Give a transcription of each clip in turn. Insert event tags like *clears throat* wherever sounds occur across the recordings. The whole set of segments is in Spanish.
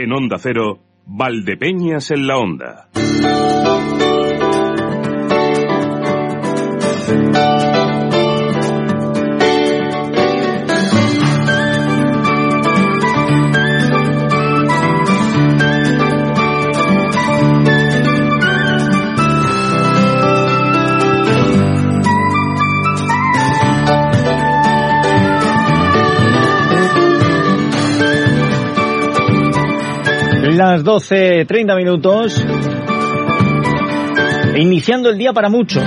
En Onda Cero, Valdepeñas en la Onda. Las 12.30 minutos. Iniciando el día para muchos.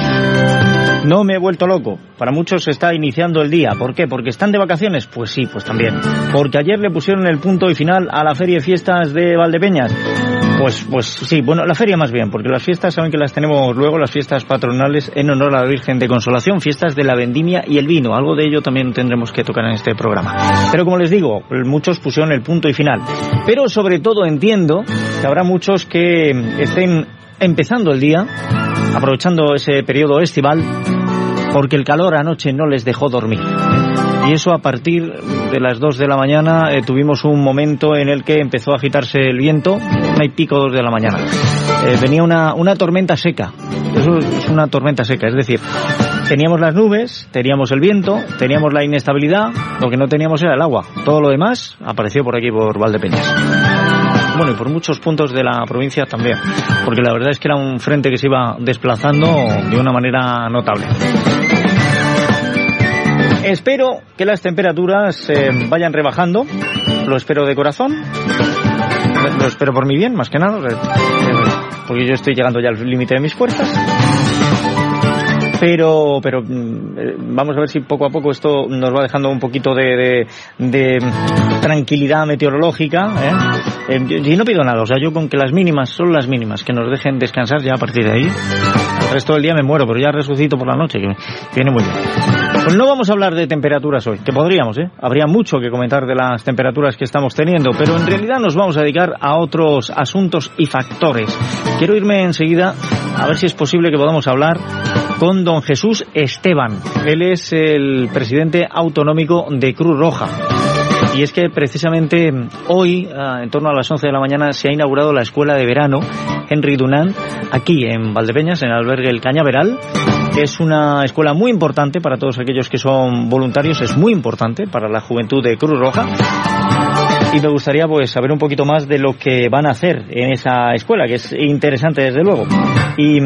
No me he vuelto loco. Para muchos está iniciando el día. ¿Por qué? ¿Porque están de vacaciones? Pues sí, pues también. Porque ayer le pusieron el punto y final a la Feria de Fiestas de Valdepeñas. Pues, pues sí, bueno, la feria más bien, porque las fiestas saben que las tenemos luego, las fiestas patronales en honor a la Virgen de Consolación, fiestas de la vendimia y el vino. Algo de ello también tendremos que tocar en este programa. Pero como les digo, muchos pusieron el punto y final. Pero sobre todo entiendo que habrá muchos que estén empezando el día, aprovechando ese periodo estival, porque el calor anoche no les dejó dormir. Y eso a partir de las 2 de la mañana eh, tuvimos un momento en el que empezó a agitarse el viento, una y pico dos de la mañana. Eh, venía una, una tormenta seca. Eso es una tormenta seca, es decir, teníamos las nubes, teníamos el viento, teníamos la inestabilidad, lo que no teníamos era el agua. Todo lo demás apareció por aquí, por Valdepeñas. Bueno, y por muchos puntos de la provincia también, porque la verdad es que era un frente que se iba desplazando de una manera notable. Espero que las temperaturas se vayan rebajando, lo espero de corazón, lo espero por mi bien, más que nada, porque yo estoy llegando ya al límite de mis fuerzas. Pero pero mm, eh, vamos a ver si poco a poco esto nos va dejando un poquito de, tranquilidad meteorológica ¿eh? Eh, y no pido nada o sea yo con que las mínimas son las mínimas que nos dejen descansar ya a partir de ahí. El resto del día me muero pero ya resucito por la noche que viene muy bien no vamos a hablar de temperaturas hoy, que podríamos, ¿eh? Habría mucho que comentar de las temperaturas que estamos teniendo, pero en realidad nos vamos a dedicar a otros asuntos y factores. Quiero irme enseguida a ver si es posible que podamos hablar con don Jesús Esteban. Él es el presidente autonómico de Cruz Roja. Y es que precisamente hoy, ah, en torno a las 11 de la mañana, se ha inaugurado la escuela de verano Henry Dunant, aquí en Valdepeñas, en el albergue El Cañaveral. Es una escuela muy importante para todos aquellos que son voluntarios, es muy importante para la juventud de Cruz Roja y me gustaría pues saber un poquito más de lo que van a hacer en esa escuela, que es interesante desde luego. Y,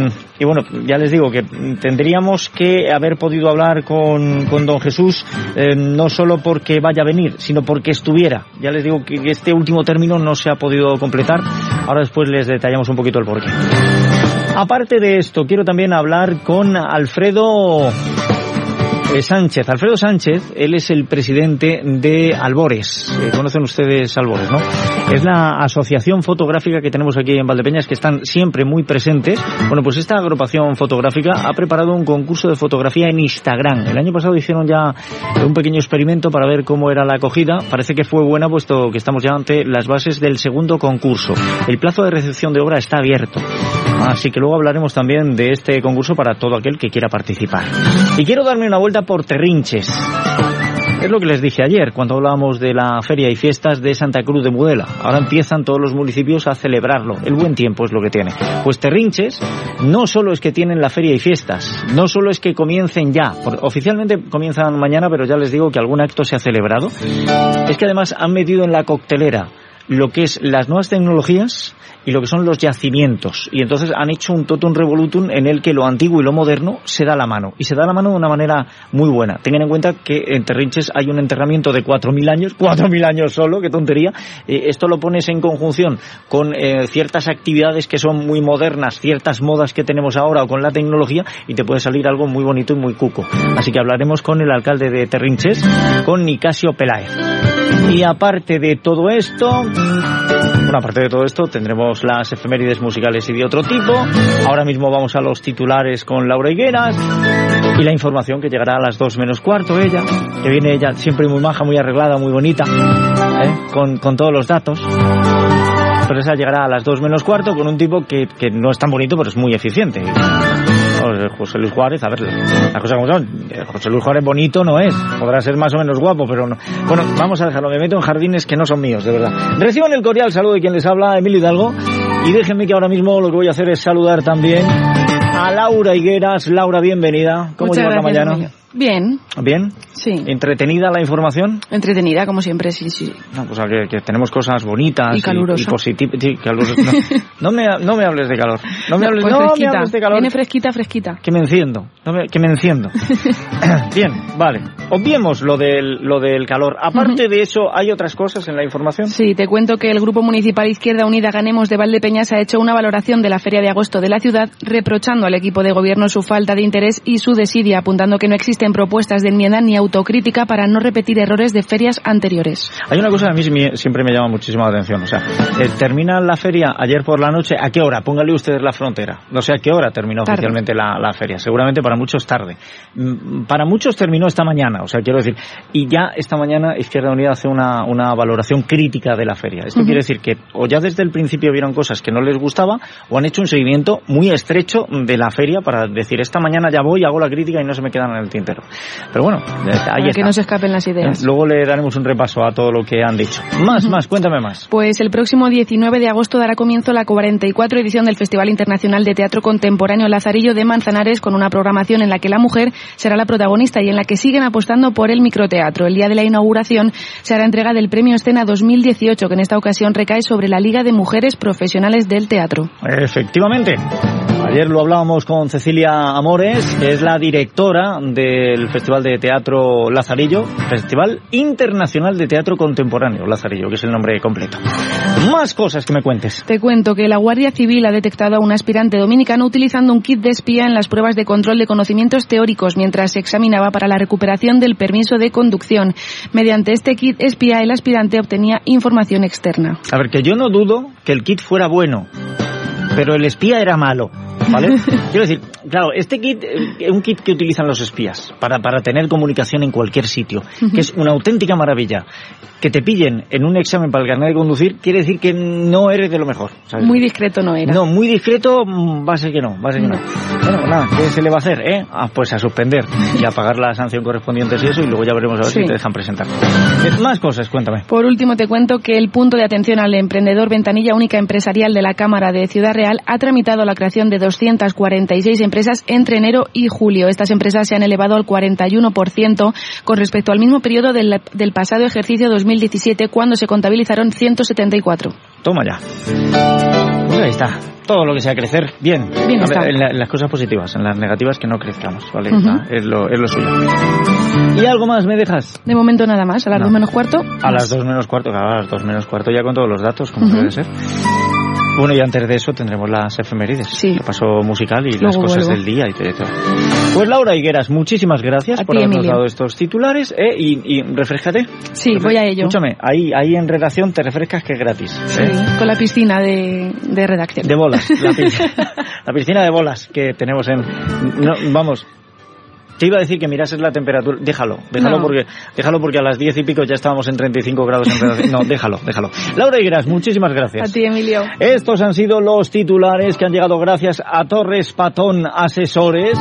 bueno, ya les digo que tendríamos que haber podido hablar con, con don Jesús eh, no solo porque vaya a venir, sino porque estuviera. Ya les digo que este último término no se ha podido completar. Ahora después les detallamos un poquito el porqué. Aparte de esto, quiero también hablar con Alfredo eh, Sánchez, Alfredo Sánchez, él es el presidente de Albores. Eh, conocen ustedes Albores, ¿no? Es la asociación fotográfica que tenemos aquí en Valdepeñas que están siempre muy presentes. Bueno, pues esta agrupación fotográfica ha preparado un concurso de fotografía en Instagram. El año pasado hicieron ya un pequeño experimento para ver cómo era la acogida. Parece que fue buena puesto que estamos ya ante las bases del segundo concurso. El plazo de recepción de obra está abierto. Así que luego hablaremos también de este concurso para todo aquel que quiera participar. Y quiero darme una vuelta por Terrinches. Es lo que les dije ayer cuando hablábamos de la feria y fiestas de Santa Cruz de Mudela. Ahora empiezan todos los municipios a celebrarlo. El buen tiempo es lo que tiene. Pues Terrinches no solo es que tienen la feria y fiestas, no solo es que comiencen ya, oficialmente comienzan mañana, pero ya les digo que algún acto se ha celebrado, es que además han metido en la coctelera lo que es las nuevas tecnologías y lo que son los yacimientos. Y entonces han hecho un totum revolutum en el que lo antiguo y lo moderno se da la mano. Y se da la mano de una manera muy buena. Tengan en cuenta que en Terrinches hay un enterramiento de 4.000 años, *laughs* 4.000 años solo, qué tontería. Eh, esto lo pones en conjunción con eh, ciertas actividades que son muy modernas, ciertas modas que tenemos ahora o con la tecnología y te puede salir algo muy bonito y muy cuco. Así que hablaremos con el alcalde de Terrinches, con Nicasio Peláez. Y aparte de todo esto, bueno, aparte de todo esto, tendremos las efemérides musicales y de otro tipo. Ahora mismo vamos a los titulares con Laura Higueras y la información que llegará a las dos menos cuarto ella, que viene ella siempre muy maja, muy arreglada, muy bonita, ¿eh? con, con todos los datos. Pero esa llegará a las dos menos cuarto con un tipo que, que no es tan bonito, pero es muy eficiente. José Luis Juárez, a ver, las cosas como son. José Luis Juárez bonito no es. Podrá ser más o menos guapo, pero no. Bueno, vamos a dejarlo. Me meto en jardines que no son míos, de verdad. Reciban el cordial saludo de quien les habla, Emilio Hidalgo. Y déjenme que ahora mismo lo que voy a hacer es saludar también a Laura Higueras. Laura, bienvenida. ¿Cómo Muchas llevas la mañana? Emilio. Bien, ¿Bien? Sí. ¿Entretenida la información? Entretenida, como siempre, sí, sí. No, pues que, que tenemos cosas bonitas Y calurosa. positivas. Sí. No, *laughs* no me, no me hables de calor. No me hables, pues no me hables de calor. Viene fresquita, fresquita. Que me enciendo, me- que me enciendo. *laughs* *coughs* Bien, vale. Obviemos lo del, lo del calor. Aparte de eso, ¿hay otras cosas en la información? Sí, te cuento que el Grupo Municipal Izquierda Unida Ganemos de Valdepeñas ha hecho una valoración de la Feria de Agosto de la ciudad, reprochando al equipo de gobierno su falta de interés y su desidia, apuntando que no existen propuestas de enmienda ni autocrítica para no repetir errores de ferias anteriores. Hay una cosa que a mí siempre me llama muchísimo la atención. O sea, eh, termina la feria ayer por la noche. ¿A qué hora? Póngale ustedes la frontera. No sé a qué hora terminó Tarde. oficialmente la, la feria. Seguramente para muchos tarde. Mm, Para muchos terminó esta mañana. O sea, quiero decir, y ya esta mañana Izquierda Unida hace una, una valoración crítica de la feria. Esto quiere decir que o ya desde el principio vieron cosas que no les gustaba o han hecho un seguimiento muy estrecho de la feria para decir esta mañana ya voy, hago la crítica y no se me quedan en el tintero. Pero bueno, ahí para está. que no se escapen las ideas. Luego le daremos un repaso a todo lo que han dicho. Más, más, cuéntame más. Pues el próximo 19 de agosto dará comienzo la 44 edición del Festival Internacional de Teatro Contemporáneo Lazarillo de Manzanares con una programación en la que la mujer será la protagonista y en la que siguen apostando por el microteatro. El día de la inauguración se hará entrega del Premio Escena 2018 que en esta ocasión recae sobre la Liga de Mujeres Profesionales del Teatro. Efectivamente. Ayer lo hablábamos con Cecilia Amores, que es la directora del Festival de Teatro Lazarillo, Festival Internacional de Teatro Contemporáneo Lazarillo, que es el nombre completo. Más cosas que me cuentes. Te cuento que la Guardia Civil ha detectado a un aspirante dominicano utilizando un kit de espía en las pruebas de control de conocimientos teóricos mientras se examinaba para la recuperación del permiso de conducción. Mediante este kit espía, el aspirante obtenía información externa. A ver, que yo no dudo que el kit fuera bueno, pero el espía era malo. ¿Vale? *laughs* Quiero decir, claro, este kit eh, es un kit que utilizan los espías para, para tener comunicación en cualquier sitio, que es una auténtica maravilla. Que te pillen en un examen para el carnet de conducir quiere decir que no eres de lo mejor. ¿sabes? Muy discreto no era. No, muy discreto mm, va a ser que no, va a ser que no. Bueno, pues nada, ¿qué se le va a hacer, eh? Ah, pues a suspender y a pagar la sanción correspondiente y eso y luego ya veremos a ver Sí. si te dejan presentar. Eh, Más cosas, cuéntame. Por último, te cuento que el punto de atención al emprendedor Ventanilla Única Empresarial de la Cámara de Ciudad Real ha tramitado la creación de 246 empresas entre enero y julio. Estas empresas se han elevado al 41% con respecto al mismo periodo del, del pasado ejercicio 2017, cuando se contabilizaron 174. Toma ya. Pues ahí está. Todo lo que sea crecer, bien. Bien A ver, en, la- en las cosas positivas, en las negativas que no crezcamos, ¿vale? Ah, es, lo, es lo suyo. ¿Y algo más me dejas? De momento nada más, a las No. dos menos cuarto. A las dos menos cuarto, claro, a las dos menos cuarto ya con todos los datos, como Ujú. debe ser. Bueno, y antes de eso tendremos las efemérides, Sí. el paso musical y las cosas vuelvo. del día y todo. Pues Laura Higueras, muchísimas gracias A por habernos Emilio. dado estos titulares eh, y, y refrescate. Sí, voy a ello. Escúchame, ahí, ahí en redacción te refrescas que es gratis. Sí, ¿eh? con la piscina de, de redacción. De bolas, la *laughs* piscina, la piscina de bolas que tenemos en... no, vamos, te iba a decir que mirases la temperatura, déjalo, déjalo No. porque déjalo porque a las diez y pico ya estábamos en 35 grados en. No, déjalo, déjalo. Laura Higueras, muchísimas gracias. A ti, Emilio. Estos han sido los titulares que han llegado gracias a Torres Patón Asesores,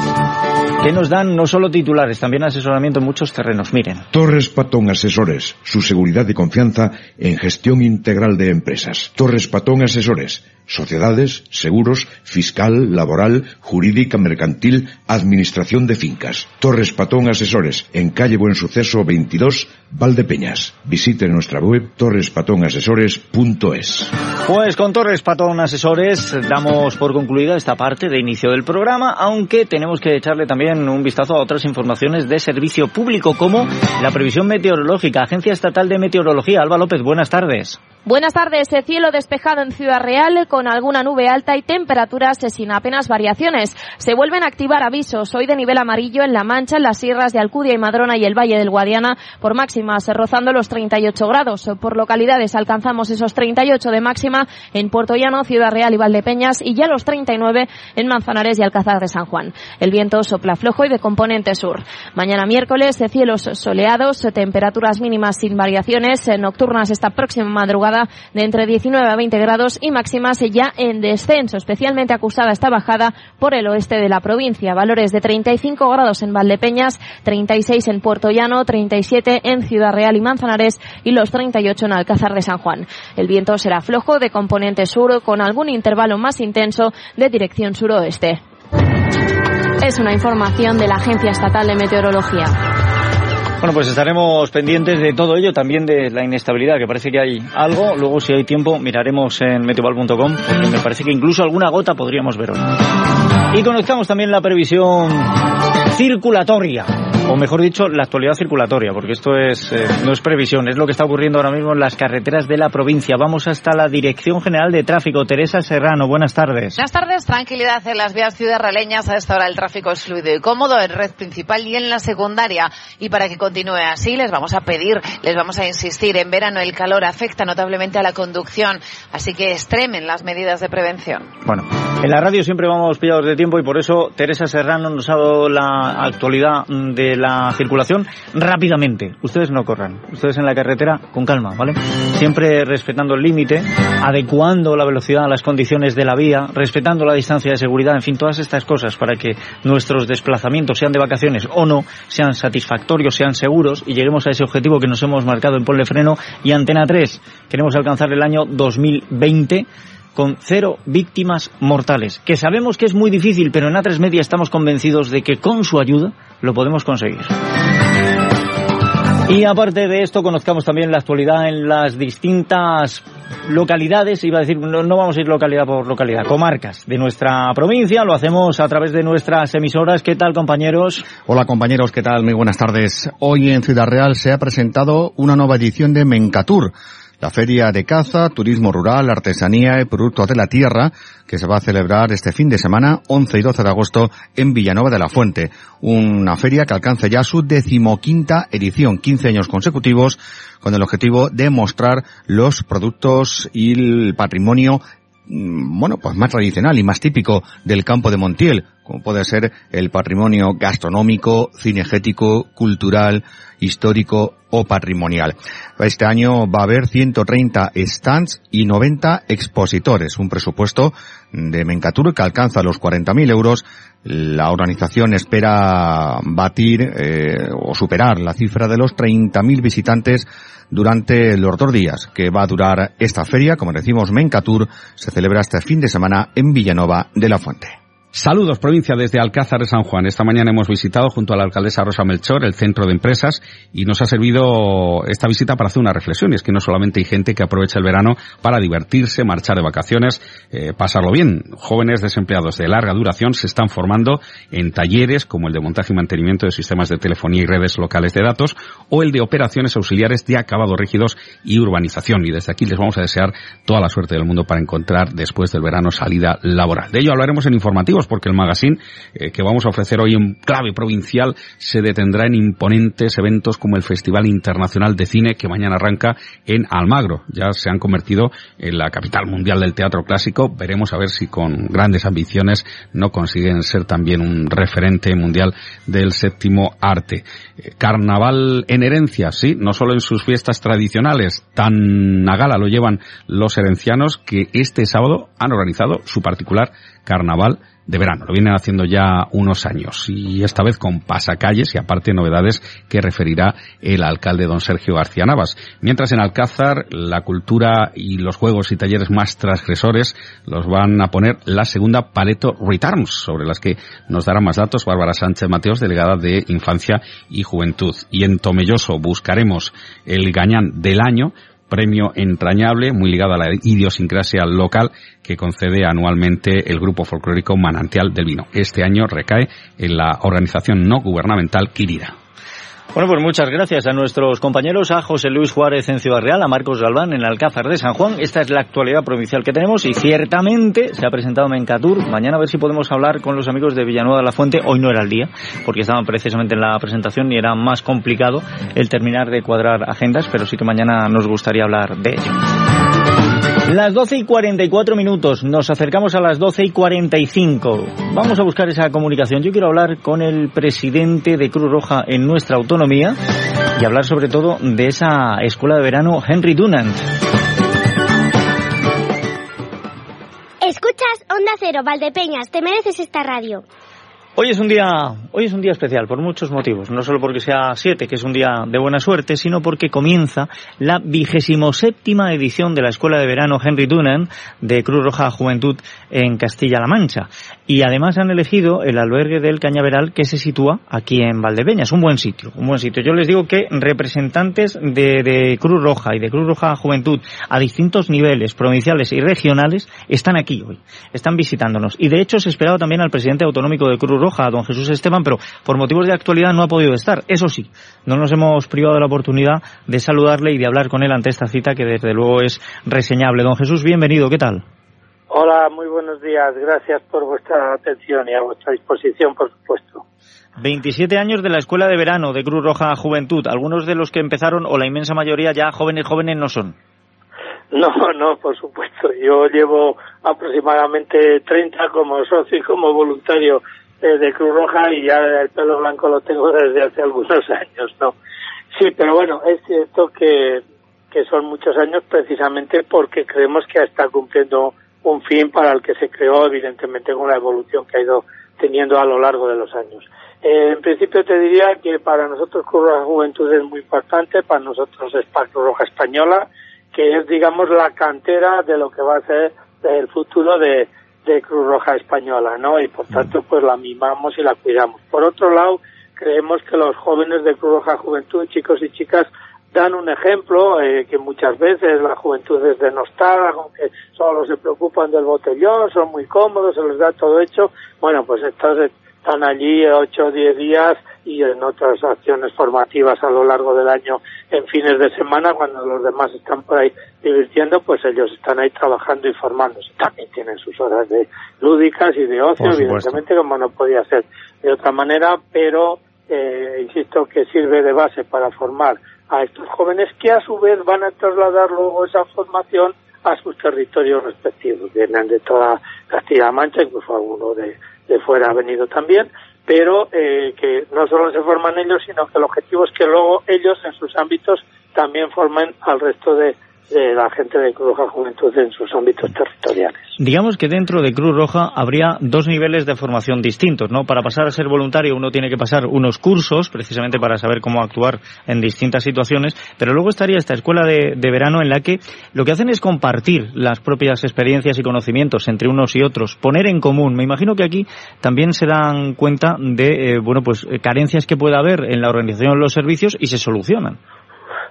que nos dan no solo titulares, también asesoramiento en muchos terrenos. Miren, Torres Patón Asesores, su seguridad y confianza en gestión integral de empresas. Torres Patón Asesores, sociedades, seguros, fiscal, laboral, jurídica, mercantil, administración de fincas. Torres Patón Asesores, en calle Buen Suceso 22, Valdepeñas. Visite nuestra web torrespatonasesores.es. Pues con Torres Patón Asesores damos por concluida esta parte de inicio del programa, aunque tenemos que echarle también un vistazo a otras informaciones de servicio público, como la previsión meteorológica. Agencia Estatal de Meteorología. Alba López, buenas tardes. Buenas tardes. Eh, Cielo despejado en Ciudad Real con alguna nube alta y temperaturas eh, sin apenas variaciones. Se vuelven a activar avisos hoy de nivel amarillo en La Mancha, en las sierras de Alcudia y Madrona y el Valle del Guadiana por máximas eh, rozando los 38 grados. Por localidades alcanzamos esos 38 de máxima en Puerto Llano, Ciudad Real y Valdepeñas y ya los 39 en Manzanares y Alcázar de San Juan. El viento sopla flojo y de componente sur. Mañana miércoles, eh, cielos soleados, eh, temperaturas mínimas sin variaciones, eh, nocturnas esta próxima madrugada de entre 19 a 20 grados y máximas ya en descenso. Especialmente acusada esta bajada por el oeste de la provincia. Valores de 35 grados en Valdepeñas, 36 en Puerto Llano, 37 en Ciudad Real y Manzanares y los 38 en Alcázar de San Juan. El viento será flojo de componente sur con algún intervalo más intenso de dirección suroeste. Es una información de la Agencia Estatal de Meteorología. Bueno, pues estaremos pendientes de todo ello, también de la inestabilidad, que parece que hay algo. Luego, si hay tiempo, miraremos en meteoval.com, porque me parece que incluso alguna gota podríamos ver hoy. Y conectamos también la previsión circulatoria o mejor dicho, la actualidad circulatoria, porque esto es eh, no es previsión, es lo que está ocurriendo ahora mismo en las carreteras de la provincia. Vamos hasta la Dirección General de Tráfico. Teresa Serrano, buenas tardes. Buenas tardes, tranquilidad en las vías ciudadraleñas. A esta hora el tráfico es fluido y cómodo en red principal y en la secundaria. Y para que continúe así, les vamos a pedir, les vamos a insistir, en verano el calor afecta notablemente a la conducción, así que extremen las medidas de prevención. Bueno, en la radio siempre vamos pillados de tiempo y por eso Teresa Serrano nos ha dado la actualidad de la circulación rápidamente. Ustedes no corran, ustedes en la carretera con calma, ¿vale? Siempre respetando el límite, adecuando la velocidad a las condiciones de la vía, respetando la distancia de seguridad, en fin, todas estas cosas para que nuestros desplazamientos, sean de vacaciones o no, sean satisfactorios, sean seguros y lleguemos a ese objetivo que nos hemos marcado en Ponle Freno y Antena 3. Queremos alcanzar el año 2020 con cero víctimas mortales, que sabemos que es muy difícil, pero en A3 Media estamos convencidos de que con su ayuda lo podemos conseguir. Y aparte de esto, conozcamos también la actualidad en las distintas localidades, iba a decir, no, no, vamos a ir localidad por localidad, comarcas de nuestra provincia, lo hacemos a través de nuestras emisoras. ¿Qué tal, compañeros? Hola, compañeros, ¿qué tal? Muy buenas tardes. Hoy en Ciudad Real se ha presentado una nueva edición de Mencatur la feria de caza, turismo rural, artesanía y productos de la tierra que se va a celebrar este fin de semana 11 y 12 de agosto en Villanueva de la Fuente. Una feria que alcanza ya su decimoquinta edición, 15 años consecutivos, con el objetivo de mostrar los productos y el patrimonio mm, bueno, pues más tradicional y más típico del campo de Montiel, como puede ser el patrimonio gastronómico, cinegético, cultural, histórico o patrimonial. Este año va a haber 130 stands y 90 expositores, un presupuesto de Mencatur que alcanza los 40.000 euros. La organización espera batir eh, o superar la cifra de los 30.000 visitantes durante los dos días que va a durar esta feria. Como decimos, Mencatur se celebra este fin de semana en Villanova de la Fuente. Saludos, provincia, desde Alcázar de San Juan. Esta mañana hemos visitado junto a la alcaldesa Rosa Melchor el centro de empresas y nos ha servido esta visita para hacer una reflexión. Y es que no solamente hay gente que aprovecha el verano para divertirse, marchar de vacaciones, eh, pasarlo bien. Jóvenes desempleados de larga duración se están formando en talleres como el de montaje y mantenimiento de sistemas de telefonía y redes locales de datos o el de operaciones auxiliares de acabados rígidos y urbanización. Y desde aquí les vamos a desear toda la suerte del mundo para encontrar después del verano salida laboral. De ello hablaremos en informativos porque el magazine eh, que vamos a ofrecer hoy en clave provincial se detendrá en imponentes eventos como el Festival Internacional de Cine que mañana arranca en Almagro. Ya se han convertido en la capital mundial del teatro clásico. Veremos a ver si con grandes ambiciones no consiguen ser también un referente mundial del séptimo arte. Eh, carnaval en herencia, sí, no solo en sus fiestas tradicionales, tan a gala lo llevan los herencianos que este sábado han organizado su particular carnaval de verano. Lo vienen haciendo ya unos años y esta vez con pasacalles y aparte novedades que referirá el alcalde don Sergio García Navas. Mientras en Alcázar la cultura y los juegos y talleres más transgresores los van a poner la segunda Paleto Returns, sobre las que nos dará más datos Bárbara Sánchez Mateos, delegada de Infancia y Juventud. Y en Tomelloso buscaremos el gañán del año premio entrañable, muy ligado a la idiosincrasia local que concede anualmente el grupo folclórico Manantial del Vino. Este año recae en la organización no gubernamental Quirida. Bueno, pues muchas gracias a nuestros compañeros, a José Luis Juárez en Ciudad Real, a Marcos Galván en Alcázar de San Juan. Esta es la actualidad provincial que tenemos y ciertamente se ha presentado Mencatur. Mañana a ver si podemos hablar con los amigos de Villanueva de la Fuente. Hoy no era el día, porque estaban precisamente en la presentación y era más complicado el terminar de cuadrar agendas, pero sí que mañana nos gustaría hablar de ello. Las 12 y 44 minutos, nos acercamos a las 12 y 45. Vamos a buscar esa comunicación. Yo quiero hablar con el presidente de Cruz Roja en nuestra autonomía y hablar sobre todo de esa escuela de verano Henry Dunant. Escuchas Onda Cero, Valdepeñas, te mereces esta radio. Hoy es un día, hoy es un día especial por muchos motivos, no solo porque sea 7, que es un día de buena suerte, sino porque comienza la vigésimo séptima edición de la Escuela de Verano Henry Dunant de Cruz Roja Juventud en Castilla-La Mancha. Y además han elegido el albergue del Cañaveral que se sitúa aquí en Valdepeñas, un buen sitio, un buen sitio. Yo les digo que representantes de, de Cruz Roja y de Cruz Roja Juventud a distintos niveles provinciales y regionales están aquí hoy, están visitándonos. Y de hecho se esperaba también al presidente autonómico de Cruz Roja, don Jesús Esteban, pero por motivos de actualidad no ha podido estar. Eso sí, no nos hemos privado de la oportunidad de saludarle y de hablar con él ante esta cita que desde luego es reseñable. Don Jesús, bienvenido, ¿qué tal? Hola, muy buenos días. Gracias por vuestra atención y a vuestra disposición, por supuesto. 27 años de la Escuela de Verano de Cruz Roja Juventud. Algunos de los que empezaron, o la inmensa mayoría, ya jóvenes, jóvenes no son. No, no, por supuesto. Yo llevo aproximadamente 30 como socio y como voluntario eh, de Cruz Roja y ya el pelo blanco lo tengo desde hace algunos años, ¿no? Sí, pero bueno, es cierto que, que son muchos años precisamente porque creemos que está cumpliendo un fin para el que se creó, evidentemente, con la evolución que ha ido teniendo a lo largo de los años. Eh, en principio te diría que para nosotros Cruz Roja Juventud es muy importante, para nosotros es para Cruz Roja Española, que es, digamos, la cantera de lo que va a ser el futuro de, de Cruz Roja Española, ¿no? Y por tanto, pues la mimamos y la cuidamos. Por otro lado, creemos que los jóvenes de Cruz Roja Juventud, chicos y chicas, dan un ejemplo eh, que muchas veces la juventud es denostada, aunque solo se preocupan del botellón, son muy cómodos, se les da todo hecho. Bueno, pues estos están allí ocho o diez días y en otras acciones formativas a lo largo del año en fines de semana cuando los demás están por ahí divirtiendo pues ellos están ahí trabajando y formándose también tienen sus horas de lúdicas y de ocio evidentemente como no podía ser de otra manera pero eh, insisto que sirve de base para formar a estos jóvenes que a su vez van a trasladar luego esa formación a sus territorios respectivos. Vienen de toda Castilla-La Mancha, incluso alguno de, de fuera ha venido también, pero eh, que no solo se forman ellos, sino que el objetivo es que luego ellos en sus ámbitos también formen al resto de, de la gente de Cruz Roja Juventud en sus ámbitos territoriales. Digamos que dentro de Cruz Roja habría dos niveles de formación distintos, ¿no? Para pasar a ser voluntario uno tiene que pasar unos cursos, precisamente para saber cómo actuar en distintas situaciones, pero luego estaría esta escuela de, verano en la que lo que hacen es compartir las propias experiencias y conocimientos entre unos y otros, poner en común. Me imagino que aquí también se dan cuenta de, eh, bueno, pues carencias que pueda haber en la organización de los servicios y se solucionan.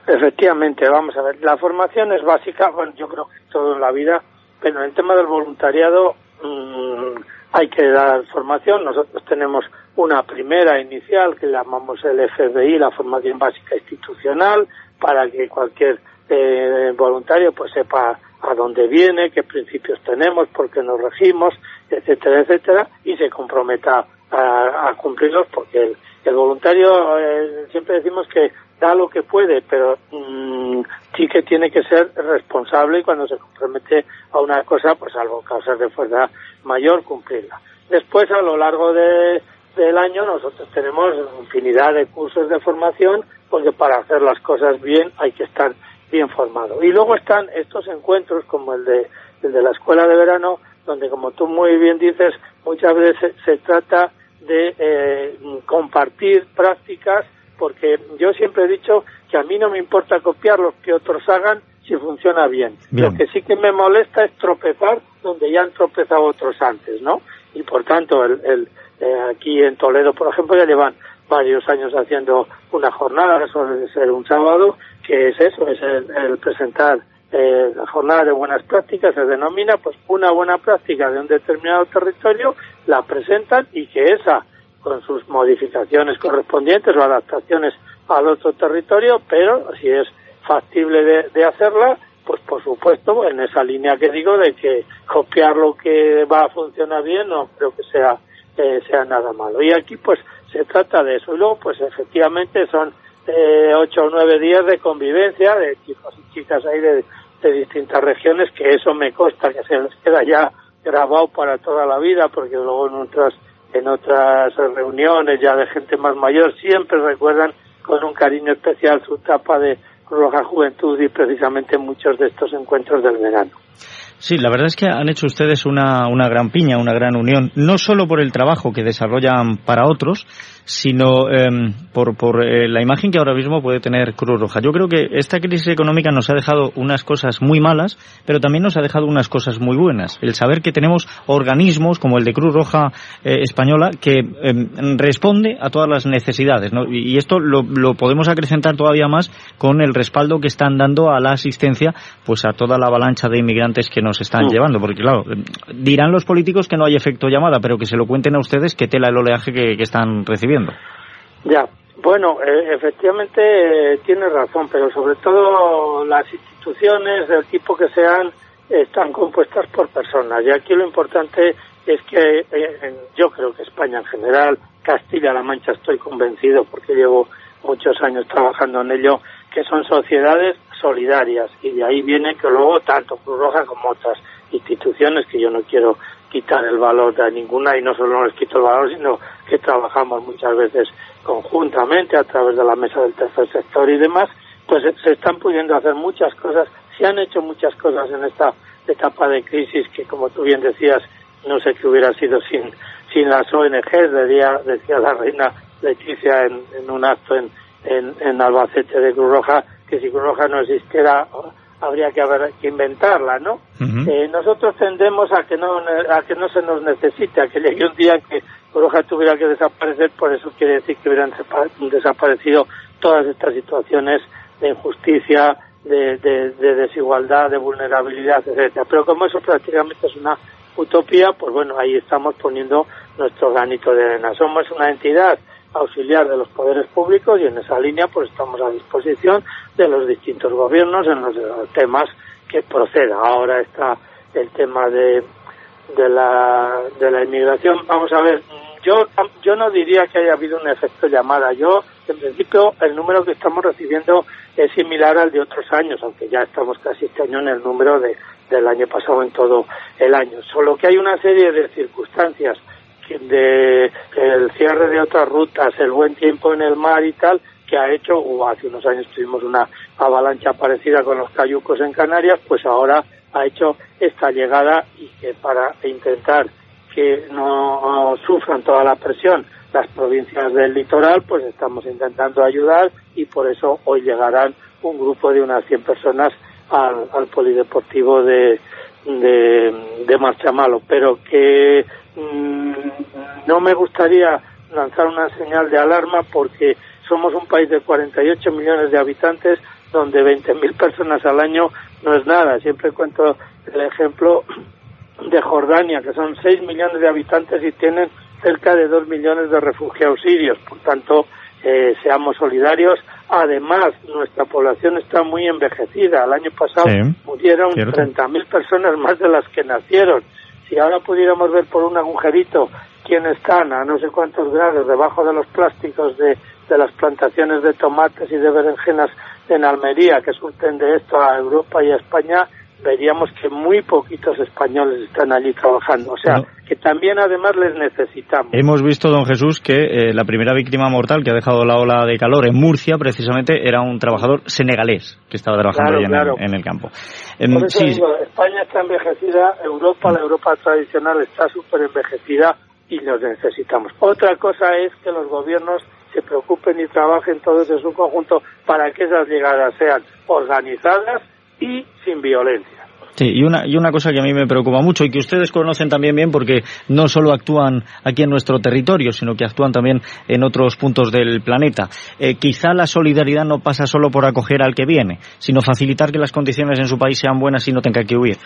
Efectivamente, vamos a ver, la formación es básica, bueno, yo creo que todo en la vida, pero en el tema del voluntariado mmm, hay que dar formación. Nosotros tenemos una primera inicial que llamamos el FBI, la formación básica institucional, para que cualquier eh, voluntario pues sepa a dónde viene, qué principios tenemos, por qué nos regimos, etcétera, etcétera, y se comprometa a, a cumplirlos porque el, el voluntario eh, siempre decimos que da lo que puede, pero mmm, sí que tiene que ser responsable y cuando se compromete a una cosa, pues algo causas de fuerza mayor, cumplirla. Después, a lo largo de, del año, nosotros tenemos infinidad de cursos de formación, porque para hacer las cosas bien hay que estar bien formado. Y luego están estos encuentros, como el de, el de la escuela de verano, donde, como tú muy bien dices, muchas veces se, se trata de eh, compartir prácticas porque yo siempre he dicho que a mí no me importa copiar lo que otros hagan si funciona bien. Bien. Lo que sí que me molesta es tropezar donde ya han tropezado otros antes, ¿no? Y por tanto, el, el, eh, aquí en Toledo, por ejemplo, ya llevan varios años haciendo una jornada, suele ser un sábado, que es eso, es el, el presentar eh, la jornada de buenas prácticas, se denomina pues una buena práctica de un determinado territorio, la presentan y que esa con sus modificaciones correspondientes o adaptaciones al otro territorio, pero si es factible de, de, hacerla, pues por supuesto en esa línea que digo de que copiar lo que va a funcionar bien no creo que sea eh, sea nada malo. Y aquí pues se trata de eso. Y luego pues efectivamente son eh, ocho o nueve días de convivencia de chicos y chicas ahí de, de distintas regiones que eso me consta que se les queda ya grabado para toda la vida porque luego en otras en otras reuniones ya de gente más mayor siempre recuerdan con un cariño especial su etapa de Roja Juventud y precisamente muchos de estos encuentros del verano. Sí, la verdad es que han hecho ustedes una, una gran piña, una gran unión, no solo por el trabajo que desarrollan para otros, sino eh, por, por eh, la imagen que ahora mismo puede tener Cruz Roja. Yo creo que esta crisis económica nos ha dejado unas cosas muy malas, pero también nos ha dejado unas cosas muy buenas. El saber que tenemos organismos como el de Cruz Roja eh, Española que em, responde a todas las necesidades. ¿no? Y, y esto lo, lo, podemos acrecentar todavía más con el respaldo que están dando a la asistencia pues a toda la avalancha de inmigrantes que nos están Mm. llevando. Porque claro, dirán los políticos que no hay efecto llamada, pero que se lo cuenten a ustedes que tela el oleaje que, que están recibiendo. Ya, bueno, eh, efectivamente eh, tiene razón, pero sobre todo las instituciones del tipo que sean están compuestas por personas. Y aquí lo importante es que eh, yo creo que España en general, Castilla-La Mancha estoy convencido porque llevo muchos años trabajando en ello, que son sociedades solidarias y de ahí viene que luego tanto Cruz Roja como otras instituciones que yo no quiero quitar el valor de ninguna y no solo no les quito el valor sino que trabajamos muchas veces conjuntamente a través de la mesa del tercer sector y demás pues se están pudiendo hacer muchas cosas. Se han hecho muchas cosas en esta etapa de crisis que como tú bien decías no sé qué hubiera sido sin sin las ONGs decía, decía la reina Leticia en, en un acto en, en, en Albacete de Cruz Roja que si Cruz Roja no existiera habría que haber que inventarla, ¿no? Eh, nosotros tendemos a que no a que no se nos necesite, a que llegue un día que Cruz Roja tuviera que desaparecer, por eso quiere decir que hubieran desaparecido todas estas situaciones de injusticia, de, de- de desigualdad, de vulnerabilidad, etcétera. Pero como eso prácticamente es una utopía, pues bueno, ahí estamos poniendo nuestro granito de arena. Somos una entidad auxiliar de los poderes públicos y en esa línea pues estamos a disposición de los distintos gobiernos en los, temas que proceda. Ahora está el tema de, de la de la inmigración. Vamos a ver, yo yo no diría que haya habido un efecto llamada. Yo en principio el número que estamos recibiendo es similar al de otros años, aunque ya estamos casi este año en el número de del año pasado en todo el año. Solo que hay una serie de circunstancias de el cierre de otras rutas, el buen tiempo en el mar y tal, que ha hecho, o hace unos años tuvimos una avalancha parecida con los cayucos en Canarias, pues ahora ha hecho esta llegada y que para intentar que no sufran toda la presión las provincias del litoral, pues estamos intentando ayudar y por eso hoy llegarán un grupo de unas 100 personas al, al polideportivo de, de, de Marchamalo, pero que mm, no me gustaría lanzar una señal de alarma porque somos un país de 48 millones de habitantes donde 20.000 personas al año no es nada. Siempre cuento el ejemplo de Jordania, que son 6 millones de habitantes y tienen cerca de 2 millones de refugiados sirios. Por tanto, eh, seamos solidarios. Además, nuestra población está muy envejecida. El año pasado Sí, murieron cierto. 30.000 personas más de las que nacieron. Si ahora pudiéramos ver por un agujerito quién están a no sé cuántos grados debajo de los plásticos de, de las plantaciones de tomates y de berenjenas en Almería que surten de esto a Europa y a España, veríamos que muy poquitos españoles están allí trabajando. O sea, No. que también además les necesitamos. Hemos visto, don Jesús, que eh, la primera víctima mortal que ha dejado la ola de calor en Murcia, precisamente, era un trabajador senegalés que estaba trabajando Claro, en, el, en el campo. Em, Por eso sí, digo, España está envejecida, Europa, la Europa tradicional está súper envejecida y los necesitamos. Otra cosa es que los gobiernos se preocupen y trabajen todos en su conjunto para que esas llegadas sean organizadas y sin violencia. Sí, y una, y una cosa que a mí me preocupa mucho y que ustedes conocen también bien porque no solo actúan aquí en nuestro territorio, sino que actúan también en otros puntos del planeta. Eh, quizá la solidaridad no pasa solo por acoger al que viene, sino facilitar que las condiciones en su país sean buenas y no tenga que huir.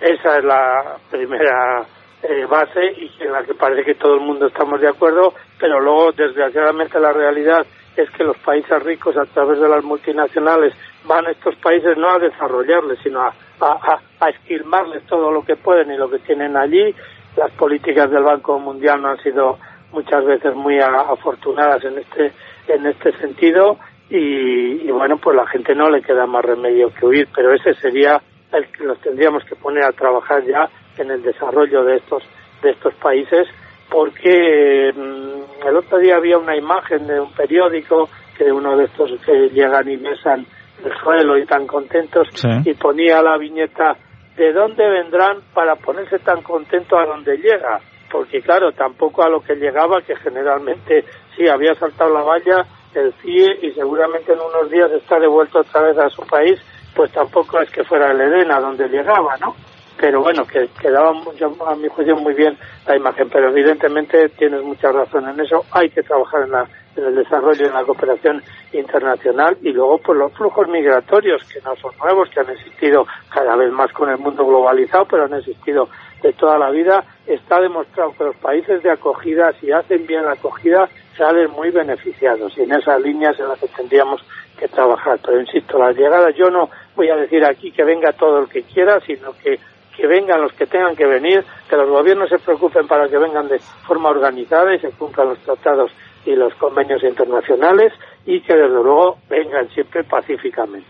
Esa es la primera eh, base y en la que parece que todo el mundo estamos de acuerdo, pero luego, desgraciadamente, la realidad es que los países ricos, a través de las multinacionales, van estos países no a desarrollarles, sino a, a, a, esquilmarles todo lo que pueden y lo que tienen allí. Las políticas del Banco Mundial no han sido muchas veces muy afortunadas en este en este sentido y, y bueno pues la gente no le queda más remedio que huir pero ese sería el que los tendríamos que poner a trabajar ya en el desarrollo de estos de estos países porque mm, el otro día había una imagen de un periódico que de uno de estos que llegan y besan el suelo y tan contentos Sí. y ponía la viñeta de dónde vendrán para ponerse tan contento a donde llega, porque claro, tampoco a lo que llegaba, que generalmente sí había saltado la valla, el CIE y seguramente en unos días está devuelto otra vez a su país, pues tampoco es que fuera el Edén a donde llegaba, ¿no? Pero bueno, que quedaba mucho, a mi juicio muy bien la imagen, pero evidentemente tienes mucha razón en eso, hay que trabajar en, la, el desarrollo en la cooperación internacional y luego por los flujos migratorios que no son nuevos, que han existido cada vez más con el mundo globalizado, pero han existido de toda la vida, está demostrado que los países de acogida, si hacen bien la acogida, salen muy beneficiados y en esas líneas en las que tendríamos que trabajar. Pero insisto, las llegadas, yo no voy a decir aquí que venga todo el que quiera, sino que, que vengan los que tengan que venir, que los gobiernos se preocupen para que vengan de forma organizada y se cumplan los tratados y los convenios internacionales y que desde luego vengan siempre pacíficamente.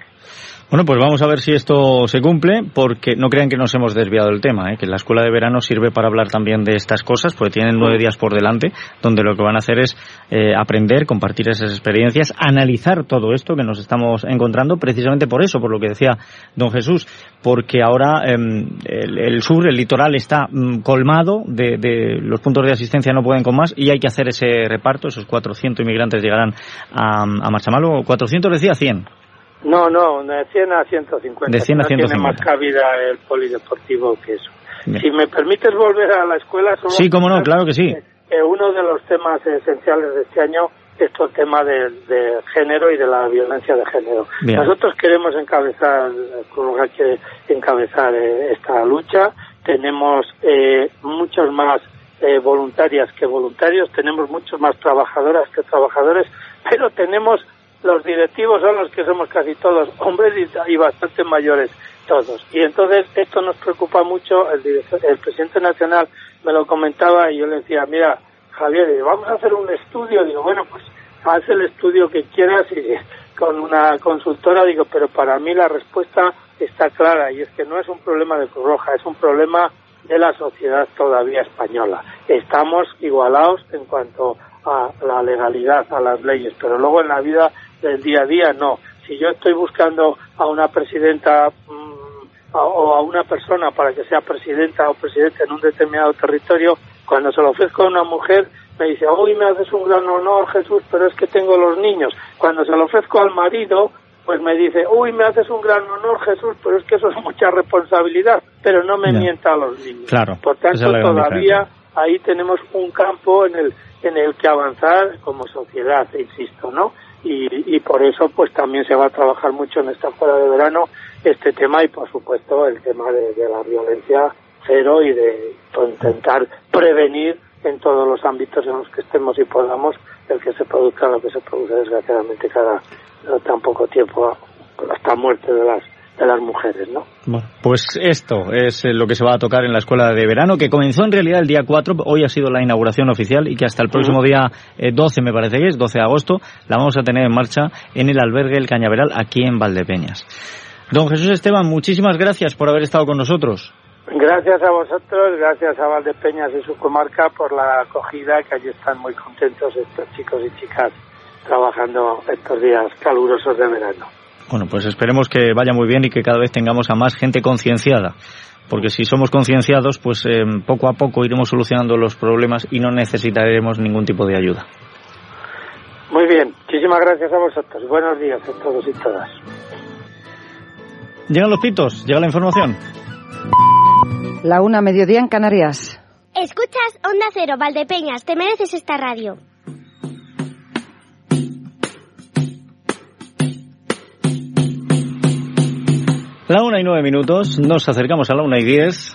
Bueno, pues vamos a ver si esto se cumple, porque no crean que nos hemos desviado del tema, ¿eh? que la escuela de verano sirve para hablar también de estas cosas, porque tienen nueve días por delante, donde lo que van a hacer es eh, aprender, compartir esas experiencias, analizar todo esto que nos estamos encontrando, precisamente por eso, por lo que decía don Jesús, porque ahora el, el, sur, el litoral, está mm, colmado de, de, los puntos de asistencia, no pueden con más, y hay que hacer ese reparto, esos 400 inmigrantes llegarán a, a Marchamalo, 400 decía 100. No, no, de 100 a 150. De 100 a 150. No tiene más cabida el polideportivo que eso. Bien. Si me permites volver a la escuela... Solo sí, cómo no, claro que sí. Eh, uno de los temas esenciales de este año es todo el tema de, de género y de la violencia de género. Bien. Nosotros queremos encabezar, Cruz quiere encabezar eh, esta lucha. Tenemos eh, muchos más eh, voluntarias que voluntarios, tenemos muchos más trabajadoras que trabajadores, pero tenemos los directivos son los que somos casi todos hombres y, bastante mayores todos. Y entonces esto nos preocupa mucho. El, el presidente nacional me lo comentaba y yo le decía, mira, Javier, vamos a hacer un estudio. Digo, bueno, pues haz el estudio que quieras y *laughs* con una consultora digo, pero para mí la respuesta está clara y es que no es un problema de Cruz Roja, es un problema de la sociedad todavía española. Estamos igualados en cuanto a la legalidad, a las leyes, pero luego en la vida del día a día no. Si yo estoy buscando a una presidenta mmm, a, o a una persona para que sea presidenta o presidente en un determinado territorio, cuando se lo ofrezco a una mujer, me dice, hoy me haces un gran honor, Jesús, pero es que tengo los niños. Cuando se lo ofrezco al marido, pues me dice, uy, me haces un gran honor, Jesús, pero es que eso es mucha responsabilidad, pero no me no. mienta a los niños. Claro. Por tanto, todavía ahí tenemos un campo en el en el que avanzar como sociedad, insisto, ¿no? Y, y por eso pues también se va a trabajar mucho en esta escuela de verano este tema y por supuesto el tema de, la violencia cero y de intentar prevenir en todos los ámbitos en los que estemos y podamos el que se produzca lo que se produce desgraciadamente cada tan poco tiempo hasta muerte de las de las mujeres, ¿no? Bueno, pues esto es lo que se va a tocar en la escuela de verano, que comenzó en realidad el día 4, hoy ha sido la inauguración oficial y que hasta el próximo día eh, 12, me parece que es, 12 de agosto, la vamos a tener en marcha en el albergue El Cañaveral, aquí en Valdepeñas. Don Jesús Esteban, muchísimas gracias por haber estado con nosotros. Gracias a vosotros, gracias a Valdepeñas y su comarca por la acogida, que allí están muy contentos estos chicos y chicas trabajando estos días calurosos de verano. Bueno, pues esperemos que vaya muy bien y que cada vez tengamos a más gente concienciada. Porque si somos concienciados, pues eh, poco a poco iremos solucionando los problemas y no necesitaremos ningún tipo de ayuda. Muy bien, muchísimas gracias a vosotros. Buenos días a todos y todas. Llegan los pitos, llega la información. La una mediodía en Canarias. Escuchas Onda Cero, Valdepeñas, te mereces esta radio. La una y nueve minutos, nos acercamos a la una y diez.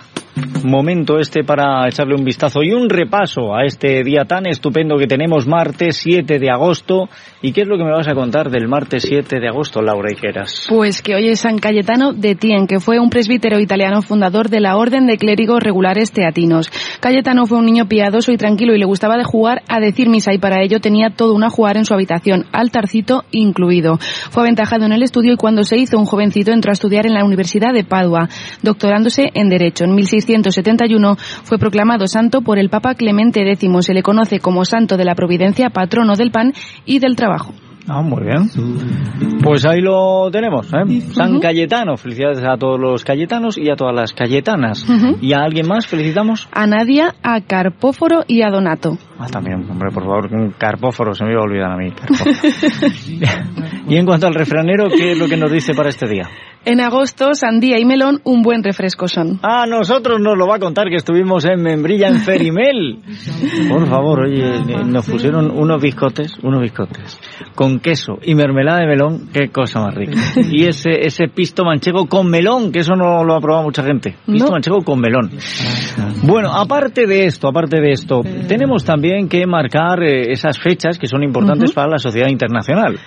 Momento este para echarle un vistazo y un repaso a este día tan estupendo que tenemos martes 7 de agosto. ¿Y qué es lo que me vas a contar del martes 7 de agosto, Laura Iqueras? Pues que hoy es San Cayetano de Tien, que fue un presbítero italiano fundador de la Orden de Clérigos Regulares Teatinos. Cayetano fue un niño piadoso y tranquilo y le gustaba de jugar a decir misa y para ello tenía todo un ajuar en su habitación, altarcito incluido. Fue aventajado en el estudio y cuando se hizo un jovencito entró a estudiar en la Universidad de Padua, doctorándose en Derecho. En 1671 fue proclamado santo por el Papa Clemente X. Se le conoce como santo de la providencia, patrono del pan y del trabajo. Ah, muy bien. Pues ahí lo tenemos, ¿eh? San Cayetano. Felicidades a todos los cayetanos y a todas las cayetanas. ¿Y a alguien más felicitamos? A Nadia, a Carpóforo y a Donato. Ah, también, hombre, por favor, carpóforo, se me iba a olvidar a mí. *laughs* y en cuanto al refranero, ¿qué es lo que nos dice para este día? En agosto, sandía y melón, un buen refresco son. A nosotros nos lo va a contar que estuvimos en Membrilla, en Ferimel. Por favor, oye, nos pusieron unos biscotes, unos biscotes, con queso y mermelada de melón, qué cosa más rica. Y ese, ese pisto manchego con melón, que eso no lo ha probado mucha gente. Pisto manchego con melón. Bueno, aparte de esto, aparte de esto, tenemos también que marcar eh, esas fechas que son importantes para la sociedad internacional.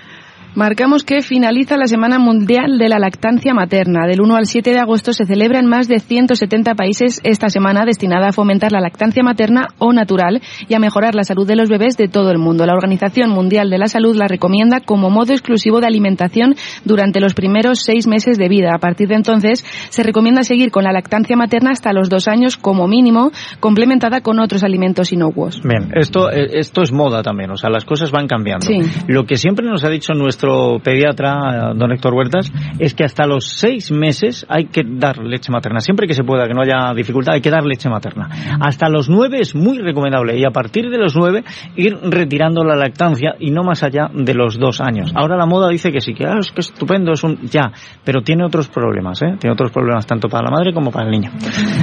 Marcamos que finaliza la Semana Mundial de la Lactancia Materna. Del 1 al 7 de agosto se celebra en más de 170 países esta semana destinada a fomentar la lactancia materna o natural y a mejorar la salud de los bebés de todo el mundo. La Organización Mundial de la Salud la recomienda como modo exclusivo de alimentación durante los primeros seis meses de vida. A partir de entonces se recomienda seguir con la lactancia materna hasta los dos años como mínimo, complementada con otros alimentos inocuos. Bien, esto, eh, esto es moda también, o sea, las cosas van cambiando. Sí. Lo que siempre nos ha dicho nuestro pediatra, don Héctor Huertas, es que hasta los seis meses hay que dar leche materna. Siempre que se pueda, que no haya dificultad, hay que dar leche materna. Hasta los nueve es muy recomendable y a partir de los nueve ir retirando la lactancia y no más allá de los dos años. Ahora la moda dice que sí, que ah, es que estupendo, es un ya, pero tiene otros problemas, ¿eh? Tiene otros problemas tanto para la madre como para el niño.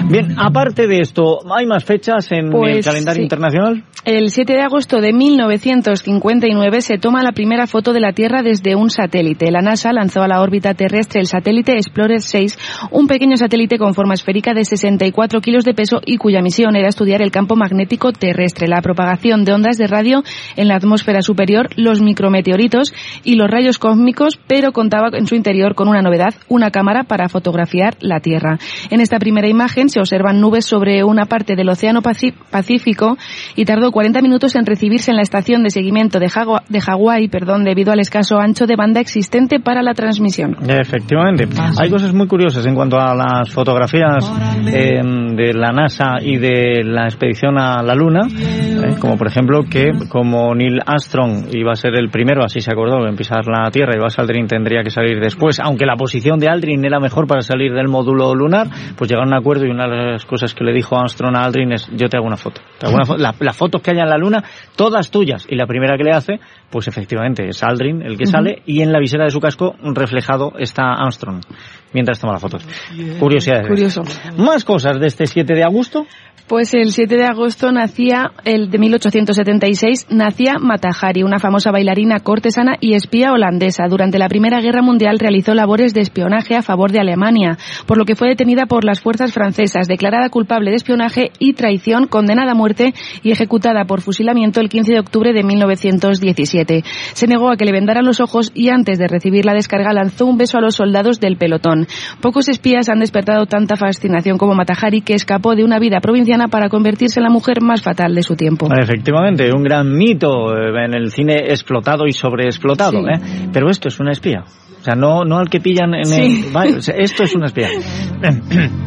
Bien, aparte de esto, ¿hay más fechas en el Pues, calendario sí. internacional? El 7 de agosto de 1959 se toma la primera foto de la Tierra desde un satélite. La NASA lanzó a la órbita terrestre el satélite Explorer 6, un pequeño satélite con forma esférica de 64 kilos de peso y cuya misión era estudiar el campo magnético terrestre, la propagación de ondas de radio en la atmósfera superior, los micrometeoritos y los rayos cósmicos, pero contaba en su interior con una novedad, una cámara para fotografiar la Tierra. En esta primera imagen se observan nubes sobre una parte del Océano Pacífico y tardó 40 minutos en recibirse en la estación de seguimiento de, Hawái, perdón, debido al escaso ancho de banda existente para la transmisión. Efectivamente. Hay cosas muy curiosas en cuanto a las fotografías eh, de la NASA y de la expedición a la Luna, eh, como por ejemplo que como Neil Armstrong iba a ser el primero, así se acordó, en pisar la Tierra y Buzz Aldrin tendría que salir después, aunque la posición de Aldrin era mejor para salir del módulo lunar, pues llegaron a un acuerdo y una de las cosas que le dijo Armstrong a Aldrin es yo te hago una foto. Te hago una fo- la- las fotos que haya en la Luna, todas tuyas. Y la primera que le hace, pues efectivamente es Aldrin el que. Sale y en la visera de su casco reflejado está Armstrong mientras toma las fotos. Curiosidades. Curioso. Más cosas de este 7 de agosto. Pues el 7 de agosto nacía, el de 1876, nacía Matahari, una famosa bailarina cortesana y espía holandesa. Durante la Primera Guerra Mundial realizó labores de espionaje a favor de Alemania, por lo que fue detenida por las fuerzas francesas, declarada culpable de espionaje y traición, condenada a muerte y ejecutada por fusilamiento el 15 de octubre de 1917. Se negó a que le vendaran los ojos y antes de recibir la descarga lanzó un beso a los soldados del pelotón. Pocos espías han despertado tanta fascinación como Matahari, que escapó de una vida provinciana para convertirse en la mujer más fatal de su tiempo. Efectivamente, un gran mito eh, en el cine explotado y sobreexplotado. Sí. ¿eh? Pero esto es una espía. Sea, no, no al que pillan en Sí. el... vale, o sea, esto es una espía.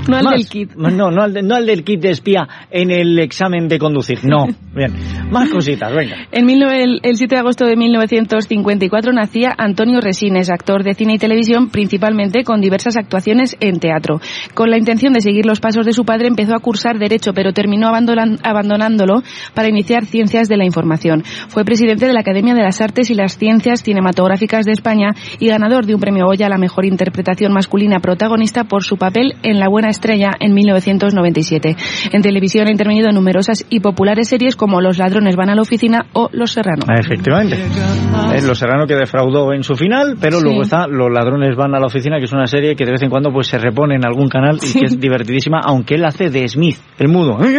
No al del kit. No, no al, de- no al del kit de espía en el examen de conducir. No. Bien. Más cositas, venga. En mil el, el 7 de agosto de 1954 nacía Antonio Resines, actor de cine y televisión, principalmente con diversas actuaciones en teatro. Con la intención de seguir los pasos de su padre, empezó a cursar Derecho, pero terminó abandonándolo para iniciar Ciencias de la Información. Fue presidente de la Academia de las Artes y las Ciencias Cinematográficas de España y ganador de un premio Goya a la mejor interpretación masculina protagonista por su papel en La Buena Estrella en 1997. En televisión ha intervenido en numerosas y populares series como Los ladrones van a la oficina o Los Serrano. Efectivamente. Eh, Los Serrano que defraudó en su final, pero Sí. luego está Los ladrones van a la oficina, que es una serie que de vez en cuando pues se repone en algún canal y Sí. que es divertidísima, aunque él hace de Smith, el mudo. *laughs*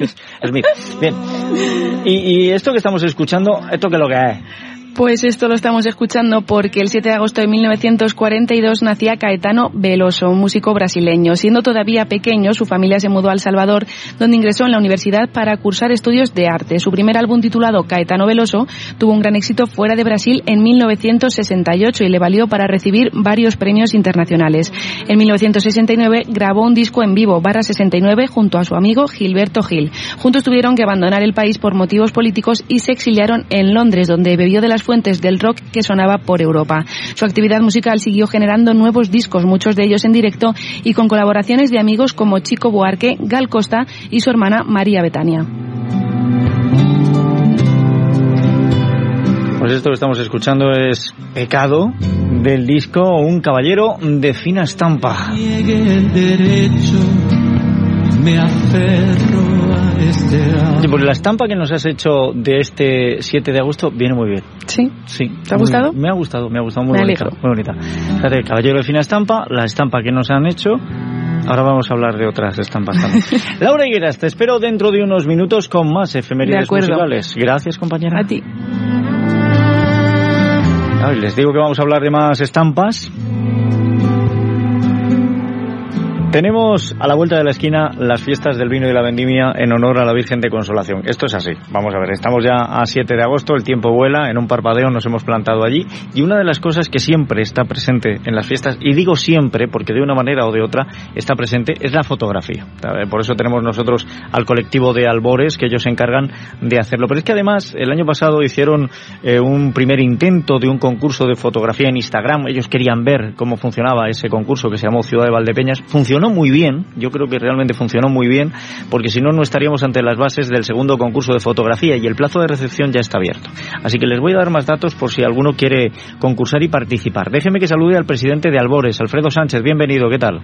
Es Smith. Bien. Y, y esto que estamos escuchando, ¿esto qué es lo que es? Pues esto lo estamos escuchando porque el 7 de agosto de 1942 nacía Caetano Veloso, un músico brasileño. Siendo todavía pequeño, su familia se mudó a Salvador, donde ingresó en la universidad para cursar estudios de arte. Su primer álbum titulado Caetano Veloso tuvo un gran éxito fuera de Brasil en 1968 y le valió para recibir varios premios internacionales. En 1969 grabó un disco en vivo, Barra 69, junto a su amigo Gilberto Gil. Juntos tuvieron que abandonar el país por motivos políticos y se exiliaron en Londres, donde bebió de las fuentes del rock que sonaba por Europa. Su actividad musical siguió generando nuevos discos, muchos de ellos en directo y con colaboraciones de amigos como Chico Buarque, Gal Costa y su hermana María Betania. Pues esto que estamos escuchando es Pecado del disco Un caballero de fina estampa. Me aferro a este Sí, pues la estampa que nos has hecho de este 7 de agosto viene muy bien. ¿Sí? Sí. ¿Te ha gustado? Me ha gustado, me ha gustado. Muy Me bonita. Muy bonita. Fíjate, caballero de fina estampa, la estampa que nos han hecho. Ahora vamos a hablar de otras estampas también. *laughs* Laura Higueras, te espero dentro de unos minutos con más De efemérides musicales. Gracias, compañera. A ti. Ay, les digo que vamos a hablar de más estampas. Tenemos a la vuelta de la esquina las fiestas del vino y la vendimia en honor a la Virgen de Consolación. Esto es así. Vamos a ver, estamos ya a 7 de agosto, el tiempo vuela, en un parpadeo nos hemos plantado allí y una de las cosas que siempre está presente en las fiestas, y digo siempre porque de una manera o de otra está presente, es la fotografía. Por eso tenemos nosotros al colectivo de Albores que ellos se encargan de hacerlo. Pero es que además el año pasado hicieron eh, un primer intento de un concurso de fotografía en Instagram. Ellos querían ver cómo funcionaba ese concurso que se llamó Ciudad de Valdepeñas. Funcionó muy bien, yo creo que realmente funcionó muy bien, porque si no, no estaríamos ante las bases del segundo concurso de fotografía y el plazo de recepción ya está abierto. Así que les voy a dar más datos por si alguno quiere concursar y participar. Déjeme que salude al presidente de Albores, Alfredo Sánchez. Bienvenido, ¿qué tal?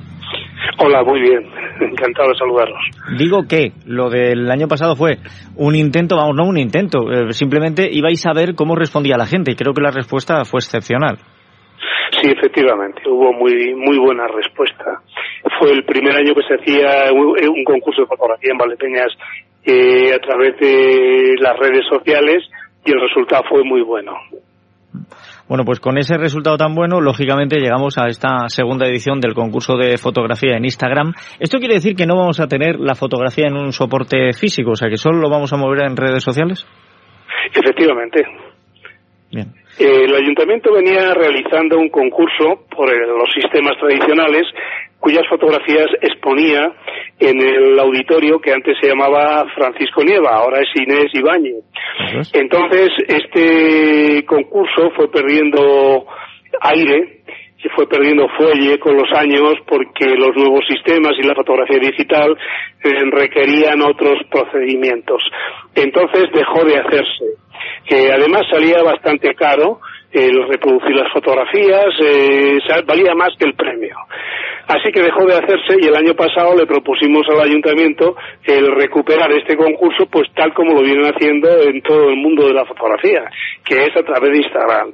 Hola, muy bien. *laughs* Encantado de saludarlos. Digo que lo del año pasado fue un intento, vamos, no un intento, eh, simplemente ibais a ver cómo respondía la gente y creo que la respuesta fue excepcional. Sí, efectivamente, hubo muy muy buena respuesta. Fue el primer año que se hacía un, un concurso de fotografía en Valdepeñas eh, a través de las redes sociales y el resultado fue muy bueno. Bueno, pues con ese resultado tan bueno, lógicamente llegamos a esta segunda edición del concurso de fotografía en Instagram. Esto quiere decir que no vamos a tener la fotografía en un soporte físico, o sea que solo lo vamos a mover en redes sociales. Efectivamente. Bien. Eh, el ayuntamiento venía realizando un concurso por los sistemas tradicionales cuyas fotografías exponía en el auditorio que antes se llamaba Francisco Nieva, ahora es Inés Ibáñez. Entonces, este concurso fue perdiendo aire y fue perdiendo fuelle con los años porque los nuevos sistemas y la fotografía digital eh, requerían otros procedimientos. Entonces dejó de hacerse. Que además salía bastante caro el reproducir las fotografías, eh, valía más que el premio. Así que dejó de hacerse y el año pasado le propusimos al ayuntamiento el recuperar este concurso pues tal como lo vienen haciendo en todo el mundo de la fotografía, que es a través de Instagram.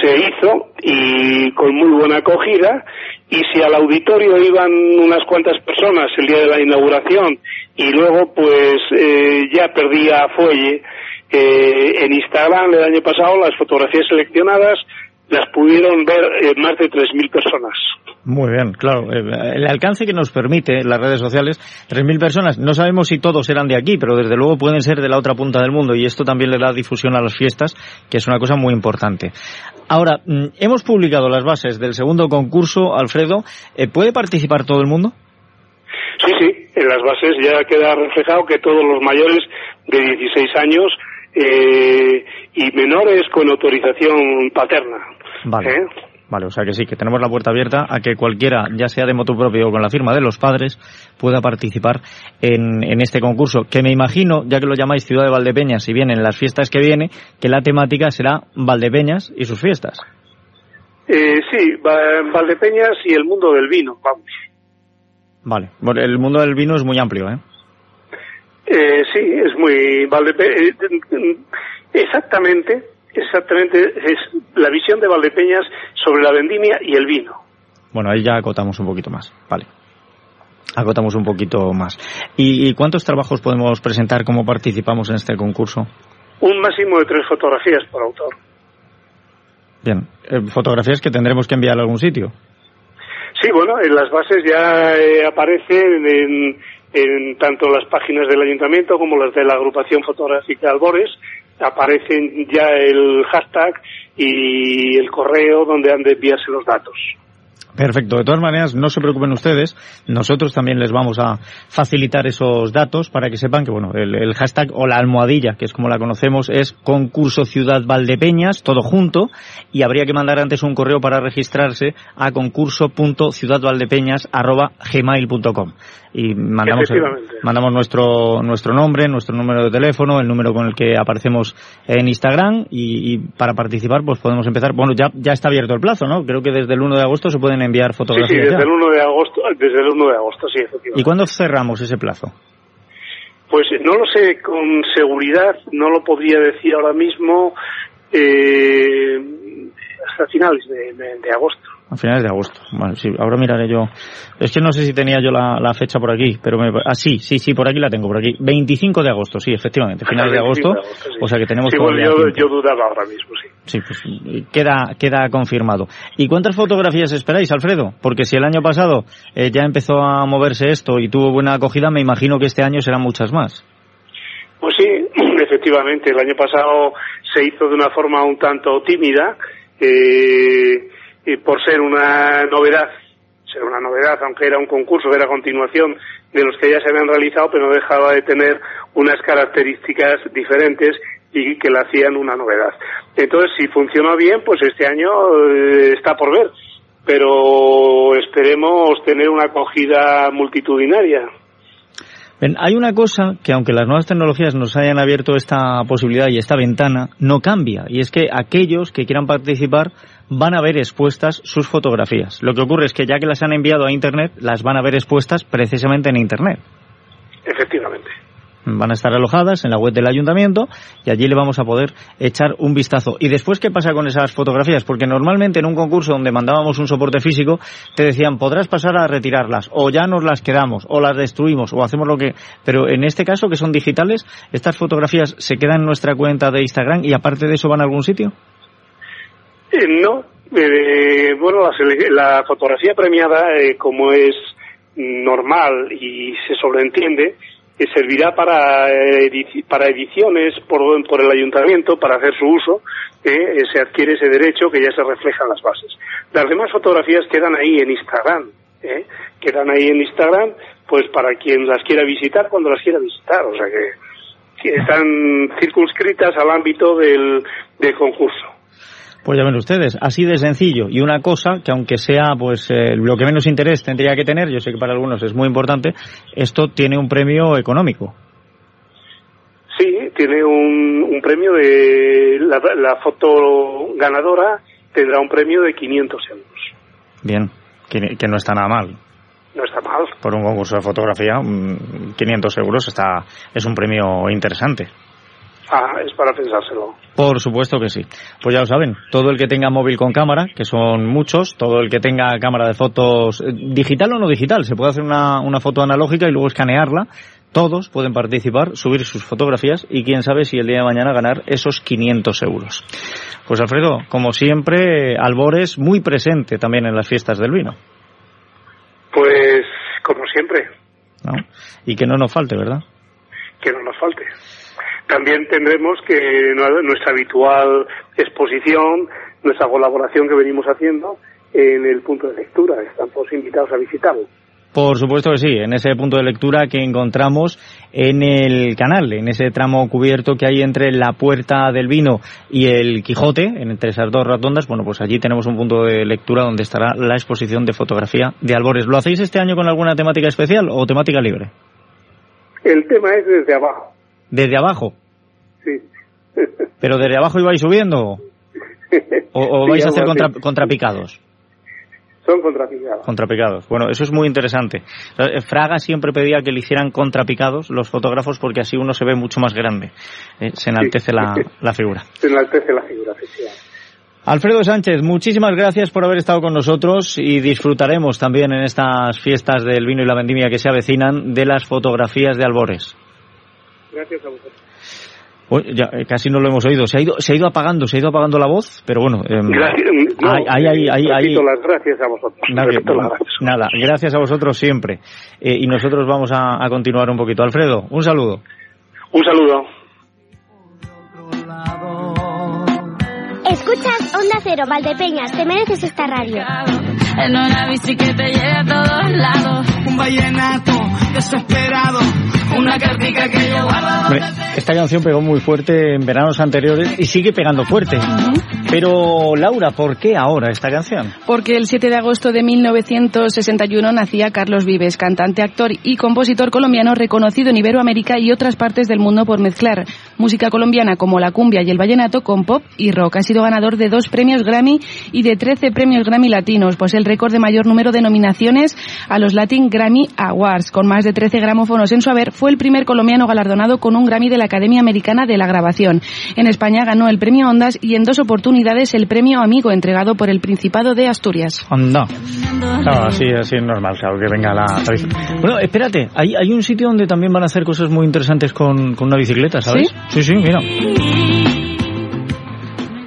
Se hizo y con muy buena acogida y si al auditorio iban unas cuantas personas el día de la inauguración y luego pues eh, ya perdía fuelle, eh, en Instagram el año pasado las fotografías seleccionadas las pudieron ver eh, más de 3.000 personas. Muy bien, claro. Eh, El alcance que nos permite las redes sociales, 3.000 personas, no sabemos si todos eran de aquí, pero desde luego pueden ser de la otra punta del mundo y esto también le da difusión a las fiestas, que es una cosa muy importante. Ahora, mm, hemos publicado las bases del segundo concurso, Alfredo. Eh, ¿Puede participar todo el mundo? Sí, sí, en las bases ya queda reflejado que todos los mayores de 16 años eh, y menores con autorización paterna. Vale. ¿eh? Vale, o sea que sí, que tenemos la puerta abierta a que cualquiera, ya sea de moto propio o con la firma de los padres, pueda participar en, en este concurso, que me imagino, ya que lo llamáis Ciudad de Valdepeñas, si bien en las fiestas que viene, que la temática será Valdepeñas y sus fiestas. Eh, sí, Va- Valdepeñas y el mundo del vino, vamos. Vale, bueno, el mundo del vino es muy amplio, ¿eh? Eh, sí, es muy Valdepe eh, exactamente, exactamente es la visión de Valdepeñas sobre la vendimia y el vino. Bueno, ahí ya acotamos un poquito más, vale. Acotamos un poquito más. ¿Y, y cuántos trabajos podemos presentar como participamos en este concurso? Un máximo de tres fotografías por autor. Bien, eh, fotografías que tendremos que enviar a algún sitio. Sí, bueno, en las bases ya eh, aparecen en, en tanto las páginas del ayuntamiento como las de la agrupación fotográfica Albores, aparecen ya el hashtag y el correo donde han de enviarse los datos. Perfecto. De todas maneras, no se preocupen ustedes. Nosotros también les vamos a facilitar esos datos para que sepan que, bueno, el, hashtag o la almohadilla, que es como la conocemos, es concurso Ciudad Valdepeñas, todo junto, y habría que mandar antes un correo para registrarse a concurso.ciudadvaldepeñas.gmail.com y mandamos, mandamos nuestro, nuestro nombre, nuestro número de teléfono, el número con el que aparecemos en Instagram y, y para participar pues podemos empezar. Bueno, ya, ya está abierto el plazo, ¿no? Creo que desde el 1 de agosto se pueden enviar fotografías. Sí, sí desde, el 1 de agosto, desde el 1 de agosto, sí, efectivamente. ¿Y cuándo cerramos ese plazo? Pues no lo sé con seguridad, no lo podría decir ahora mismo, eh, hasta finales de, de, de agosto. A finales de agosto. Bueno, sí, ahora miraré yo. Es que no sé si tenía yo la, la fecha por aquí, pero me... ah, sí, sí, sí, por aquí la tengo, por aquí. 25 de agosto, sí, efectivamente, finales de agosto. de agosto, sí. O sea que tenemos sí, bueno, yo, yo dudaba ahora mismo, sí. Sí, pues queda, queda confirmado. ¿Y cuántas fotografías esperáis, Alfredo? Porque si el año pasado eh, ya empezó a moverse esto y tuvo buena acogida, me imagino que este año serán muchas más. Pues sí, *clears throat* efectivamente, el año pasado se hizo de una forma un tanto tímida, eh, y por ser una novedad, ser una novedad, aunque era un concurso era continuación de los que ya se habían realizado, pero no dejaba de tener unas características diferentes y que la hacían una novedad. Entonces, si funcionó bien, pues este año eh, está por ver, pero esperemos tener una acogida multitudinaria. Hay una cosa que aunque las nuevas tecnologías nos hayan abierto esta posibilidad y esta ventana, no cambia. Y es que aquellos que quieran participar van a ver expuestas sus fotografías. Lo que ocurre es que ya que las han enviado a Internet, las van a ver expuestas precisamente en Internet. Efectivamente. Van a estar alojadas en la web del ayuntamiento y allí le vamos a poder echar un vistazo. ¿Y después qué pasa con esas fotografías? Porque normalmente en un concurso donde mandábamos un soporte físico te decían podrás pasar a retirarlas o ya nos las quedamos o las destruimos o hacemos lo que... Pero en este caso que son digitales, estas fotografías se quedan en nuestra cuenta de Instagram y aparte de eso van a algún sitio? Eh, no. Eh, bueno, la, la, fotografía premiada, eh, como es normal y se sobreentiende, que servirá para, edici para ediciones por, por, el ayuntamiento, para hacer su uso, eh, se adquiere ese derecho que ya se refleja en las bases. Las demás fotografías quedan ahí en Instagram, eh, quedan ahí en Instagram, pues para quien las quiera visitar cuando las quiera visitar, o sea que, que están circunscritas al ámbito del, del concurso. Pues ya ven ustedes, así de sencillo. Y una cosa que aunque sea pues eh, lo que menos interés tendría que tener, yo sé que para algunos es muy importante, esto tiene un premio económico. Sí, tiene un, un premio de la, la, foto ganadora tendrá un premio de 500 euros. Bien, que, que no está nada mal. No está mal. Por un concurso de fotografía, 500 euros está es un premio interesante. Ah, es para pensárselo. Por supuesto que sí. Pues ya lo saben, todo el que tenga móvil con cámara, que son muchos, todo el que tenga cámara de fotos, digital o no digital, se puede hacer una, una foto analógica y luego escanearla. Todos pueden participar, subir sus fotografías y quién sabe si el día de mañana ganar esos 500 euros. Pues Alfredo, como siempre, Albores muy presente también en las fiestas del vino. Pues como siempre. ¿No? Y que no nos falte, ¿verdad? Que no nos falte también tendremos que nuestra habitual exposición, nuestra colaboración que venimos haciendo en el punto de lectura. Están todos invitados a visitarlo. Por supuesto que sí, en ese punto de lectura que encontramos en el canal, en ese tramo cubierto que hay entre la Puerta del Vino y el Quijote, entre esas dos rotondas, bueno, pues allí tenemos un punto de lectura donde estará la exposición de fotografía de Albores. ¿Lo hacéis este año con alguna temática especial o temática libre? El tema es desde abajo. ¿Desde abajo? Sí. *laughs* ¿Pero desde abajo ibais subiendo? ¿O, o vais sí, a hacer contra, contrapicados? Son contrapicados. Contrapicados. Bueno, eso es muy interesante. Fraga siempre pedía que le hicieran contrapicados los fotógrafos porque así uno se ve mucho más grande. Eh, se enaltece sí. la, la, figura. *laughs* Se enaltece la figura, efectivamente. Alfredo Sánchez, muchísimas gracias por haber estado con nosotros y disfrutaremos también en estas fiestas del vino y la vendimia que se avecinan de las fotografías de Albores. Gracias a vosotros. Uy, ya, eh, casi no lo hemos oído. Se ha ido, se ha ido apagando, se ha ido apagando la voz, pero bueno. Eh, gracias, no, hay, hay, hay, hay, hay las gracias a vosotros. Nada, gracias. nada gracias a vosotros siempre. Eh, y nosotros vamos a, a continuar un poquito. Alfredo, un saludo. Un saludo. Escuchas Onda Cero, Valdepeñas, te mereces esta radio. En una bici que te lleve a todos lados. Un vallenato desesperado. Una cartica que yo guardo. Esta canción pegó muy fuerte en veranos anteriores y sigue pegando fuerte. Pero Laura, ¿por qué ahora esta canción? Porque el 7 de agosto de 1961 nacía Carlos Vives, cantante, actor y compositor colombiano reconocido en Iberoamérica y otras partes del mundo por mezclar música colombiana como la cumbia y el vallenato con pop y rock. Ha sido ganador de dos premios Grammy y de 13 premios Grammy latinos, pues el récord de mayor número de nominaciones a los Latin Grammy Awards, con más de 13 gramófonos en su haber, fue el primer colombiano galardonado con un Grammy de la Academia Americana de la Grabación. En España ganó el premio Ondas y en dos oportunidades el premio Amigo entregado por el Principado de Asturias. Anda. Claro, así, así es normal, claro, que venga la tradición. Bueno, espérate, hay, hay un sitio donde también van a hacer cosas muy interesantes con, con una bicicleta, ¿sabes? Sí, sí, mira.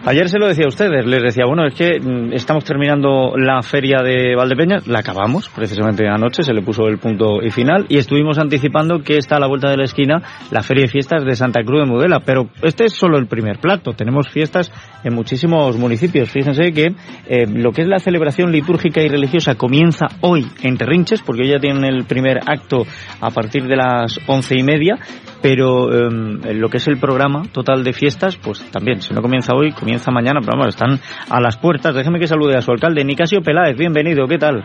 Ayer se lo decía a ustedes, les decía, bueno, es que mm, estamos terminando la feria de Valdepeñas, la acabamos precisamente anoche, se le puso el punto y final, y estuvimos anticipando que está a la vuelta de la esquina la feria de fiestas de Santa Cruz de Mudela, pero este es solo el primer plato, tenemos fiestas en muchísimos municipios. Fíjense que eh, lo que es la celebración litúrgica y religiosa comienza hoy en Terrinches, porque ya tienen el primer acto a partir de las once y media, pero eh, lo que es el programa total de fiestas, pues también, si no comienza hoy, comienza mañana, pero vamos, están a las puertas. Déjeme que salude a su alcalde, Nicasio Peláez, bienvenido, ¿qué tal?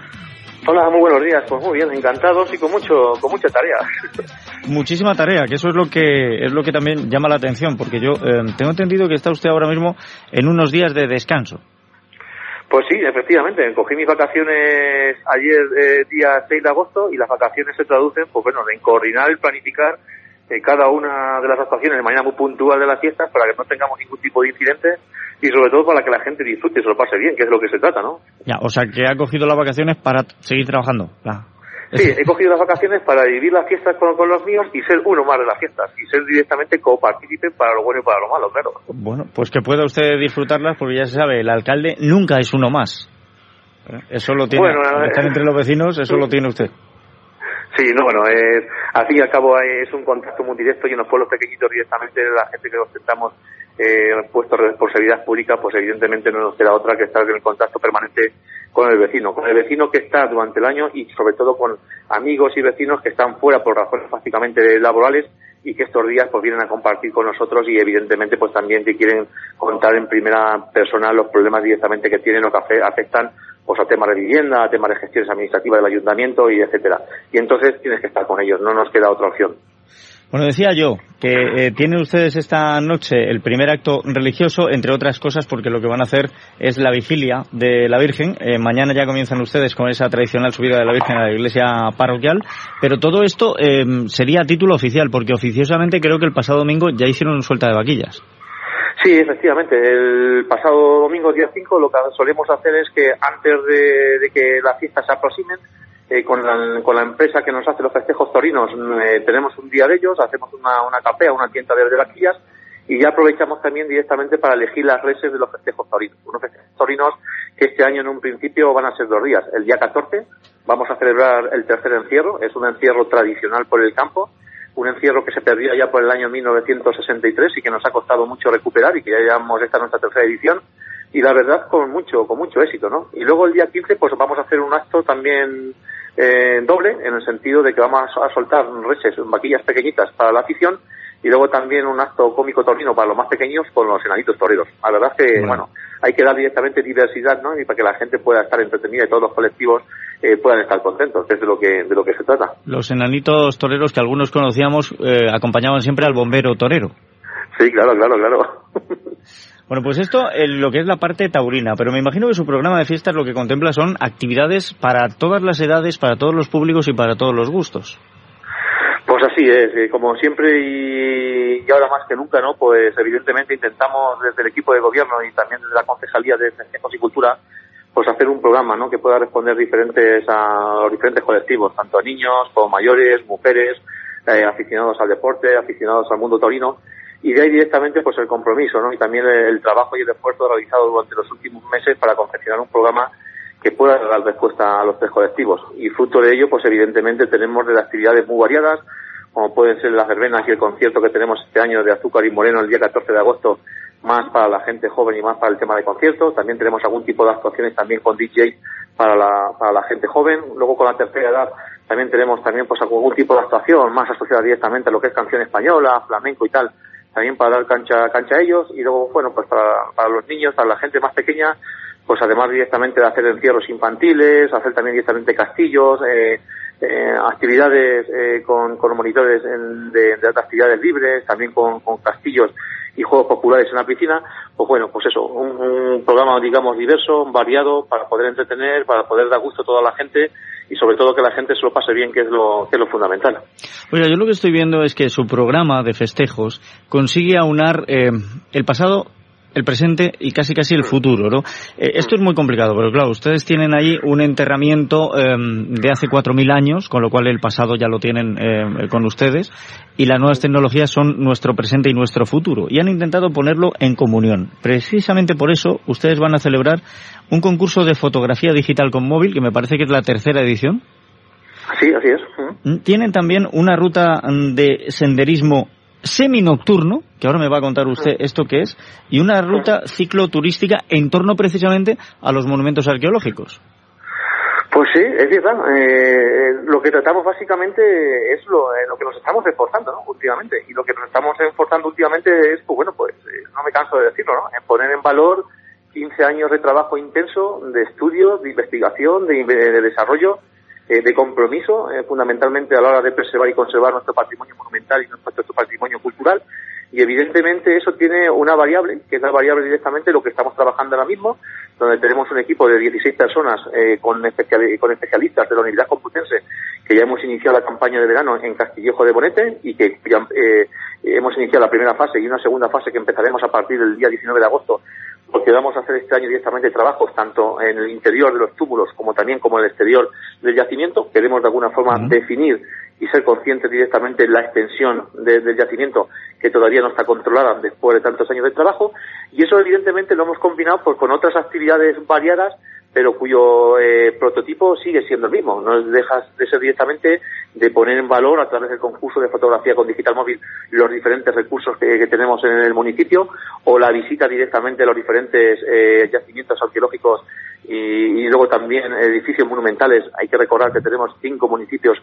Hola, muy buenos días. Pues muy bien, encantados y con mucho, con mucha tarea. *laughs* Muchísima tarea, que eso es lo que es lo que también llama la atención, porque yo eh, tengo entendido que está usted ahora mismo en unos días de descanso. Pues sí, efectivamente, cogí mis vacaciones ayer, eh, día 6 de agosto, y las vacaciones se traducen, pues bueno, en coordinar y planificar eh, cada una de las actuaciones de manera muy puntual de las fiestas para que no tengamos ningún tipo de incidente y sobre todo para que la gente disfrute y se lo pase bien, que es lo que se trata, ¿no? Ya, o sea, que ha cogido las vacaciones para seguir trabajando. Sí, he cogido las vacaciones para vivir las fiestas con, con, los míos y ser uno más de las fiestas y ser directamente copartícipe para lo bueno y para lo malo, claro. Bueno, pues que pueda usted disfrutarlas porque ya se sabe, el alcalde nunca es uno más. ¿Eh? Eso lo tiene, bueno, estar entre los vecinos, eso lo tiene usted. Sí, no, bueno, es, al fin y al cabo es un contacto muy directo y en los pueblos pequeñitos directamente la gente que ostentamos eh, puestos de responsabilidad pública, pues evidentemente no nos queda otra que estar en el contacto permanente con el vecino, con el vecino que está durante el año y sobre todo con amigos y vecinos que están fuera por razones básicamente laborales y que estos días pues vienen a compartir con nosotros y evidentemente pues también te quieren contar en primera persona los problemas directamente que tienen o que afectan pues a temas de vivienda, temas de gestiones administrativas del ayuntamiento y etcétera. Y entonces tienes que estar con ellos, no nos queda otra opción. Bueno, decía yo que eh, tienen ustedes esta noche el primer acto religioso, entre otras cosas, porque lo que van a hacer es la vigilia de la Virgen. Eh, mañana ya comienzan ustedes con esa tradicional subida de la Virgen a la iglesia parroquial, pero todo esto eh, sería a título oficial, porque oficiosamente creo que el pasado domingo ya hicieron suelta de vaquillas. Sí, efectivamente. El pasado domingo, día 5, lo que solemos hacer es que antes de, que las fiestas se aproximen, eh, con, la, con la empresa que nos hace los festejos torinos eh, tenemos un día de ellos, hacemos una, una capea, una tienda de, de vaquillas y ya aprovechamos también directamente para elegir las reses de los festejos torinos. Unos festejos torinos que este año en un principio van a ser dos días. El día 14 vamos a celebrar el tercer encierro, es un encierro tradicional por el campo, un encierro que se perdió ya por el año 1963 y que nos ha costado mucho recuperar y que ya llevamos esta nuestra tercera edición y la verdad con mucho con mucho éxito, ¿no? Y luego el día 15 pues vamos a hacer un acto también eh, doble, en el sentido de que vamos a soltar reses, vaquillas pequeñitas para la afición y luego también un acto cómico torino para los más pequeños con los enanitos toreros. La verdad es que, bueno, hay que dar directamente diversidad, ¿no? Y para que la gente pueda estar entretenida y todos los colectivos eh, puedan estar contentos, que es de lo que, de lo que se trata. Los enanitos toreros que algunos conocíamos eh, acompañaban siempre al bombero torero. Sí, claro, claro, claro. *laughs* Bueno, pues esto lo que es la parte taurina, pero me imagino que su programa de fiestas lo que contempla son actividades para todas las edades, para todos los públicos y para todos los gustos. Pues así es, eh, como siempre y, ahora más que nunca, ¿no? Pues evidentemente intentamos desde el equipo de gobierno y también desde la Concejalía de Festejos y Cultura, pues hacer un programa, ¿no? Que pueda responder diferentes a los diferentes colectivos, tanto a niños como mayores, mujeres, eh, aficionados al deporte, aficionados al mundo taurino y de ahí directamente pues el compromiso ¿no? y también el, trabajo y el esfuerzo realizado durante los últimos meses para confeccionar un programa que pueda dar respuesta a los tres colectivos y fruto de ello pues evidentemente tenemos de actividades muy variadas como pueden ser las verbenas y el concierto que tenemos este año de Azúcar y Moreno el día 14 de agosto más para la gente joven y más para el tema de conciertos. También tenemos algún tipo de actuaciones también con DJ para la, para la gente joven. Luego con la tercera edad también tenemos también pues algún tipo de actuación más asociada directamente a lo que es canción española, flamenco y tal, también para dar cancha, cancha a ellos. Y luego, bueno, pues para, para los niños, para la gente más pequeña, pues además directamente de hacer encierros infantiles, hacer también directamente castillos, eh, eh, actividades eh, con, con monitores en- de, de actividades libres, también con, con castillos y juegos populares en la piscina, pues bueno, pues eso, un, un programa digamos diverso, variado, para poder entretener, para poder dar gusto a toda la gente y sobre todo que la gente se lo pase bien, que es lo, que es lo fundamental. Oiga, yo lo que estoy viendo es que su programa de festejos consigue aunar eh, el pasado, el presente y casi casi el futuro, ¿no? Eh, esto es muy complicado, pero claro, ustedes tienen ahí un enterramiento eh, de hace 4.000 años, con lo cual el pasado ya lo tienen eh, con ustedes, y las nuevas tecnologías son nuestro presente y nuestro futuro, y han intentado ponerlo en comunión. Precisamente por eso, ustedes van a celebrar un concurso de fotografía digital con móvil, que me parece que es la tercera edición. Sí, así es. Mm, Tienen también una ruta mm, de senderismo semi-nocturno, que ahora me va a contar usted esto que es, y una ruta cicloturística en torno precisamente a los monumentos arqueológicos. Pues sí, es verdad. Eh, lo que tratamos básicamente es lo, eh, lo que nos estamos esforzando, ¿no? Últimamente. Y lo que nos estamos esforzando últimamente es, pues bueno, pues eh, no me canso de decirlo, ¿no? En poner en valor 15 años de trabajo intenso, de estudio, de investigación, de, de desarrollo, eh, de compromiso, eh, fundamentalmente a la hora de preservar y conservar nuestro patrimonio monumental y nuestro, patrimonio cultural. Y evidentemente eso tiene una variable, que es la variable directamente lo que estamos trabajando ahora mismo, donde tenemos un equipo de 16 personas eh, con, especiali- con especialistas de la Universidad Complutense, que ya hemos iniciado la campaña de verano en Castillejo de Bonete y que eh, hemos iniciado la primera fase y una segunda fase que empezaremos a partir del día 19 de agosto porque vamos a hacer este año directamente trabajos tanto en el interior de los túmulos como también como en el exterior del yacimiento. Queremos de alguna forma definir y ser conscientes directamente de la extensión de- del yacimiento que todavía no está controlada después de tantos años de trabajo y eso evidentemente lo hemos combinado pues, con otras actividades variadas pero cuyo eh, prototipo sigue siendo el mismo. No dejas de ser directamente de poner en valor a través del concurso de fotografía con digital móvil los diferentes recursos que, tenemos en el municipio o la visita directamente a los diferentes eh, yacimientos arqueológicos y, y luego también edificios monumentales. Hay que recordar que tenemos cinco municipios,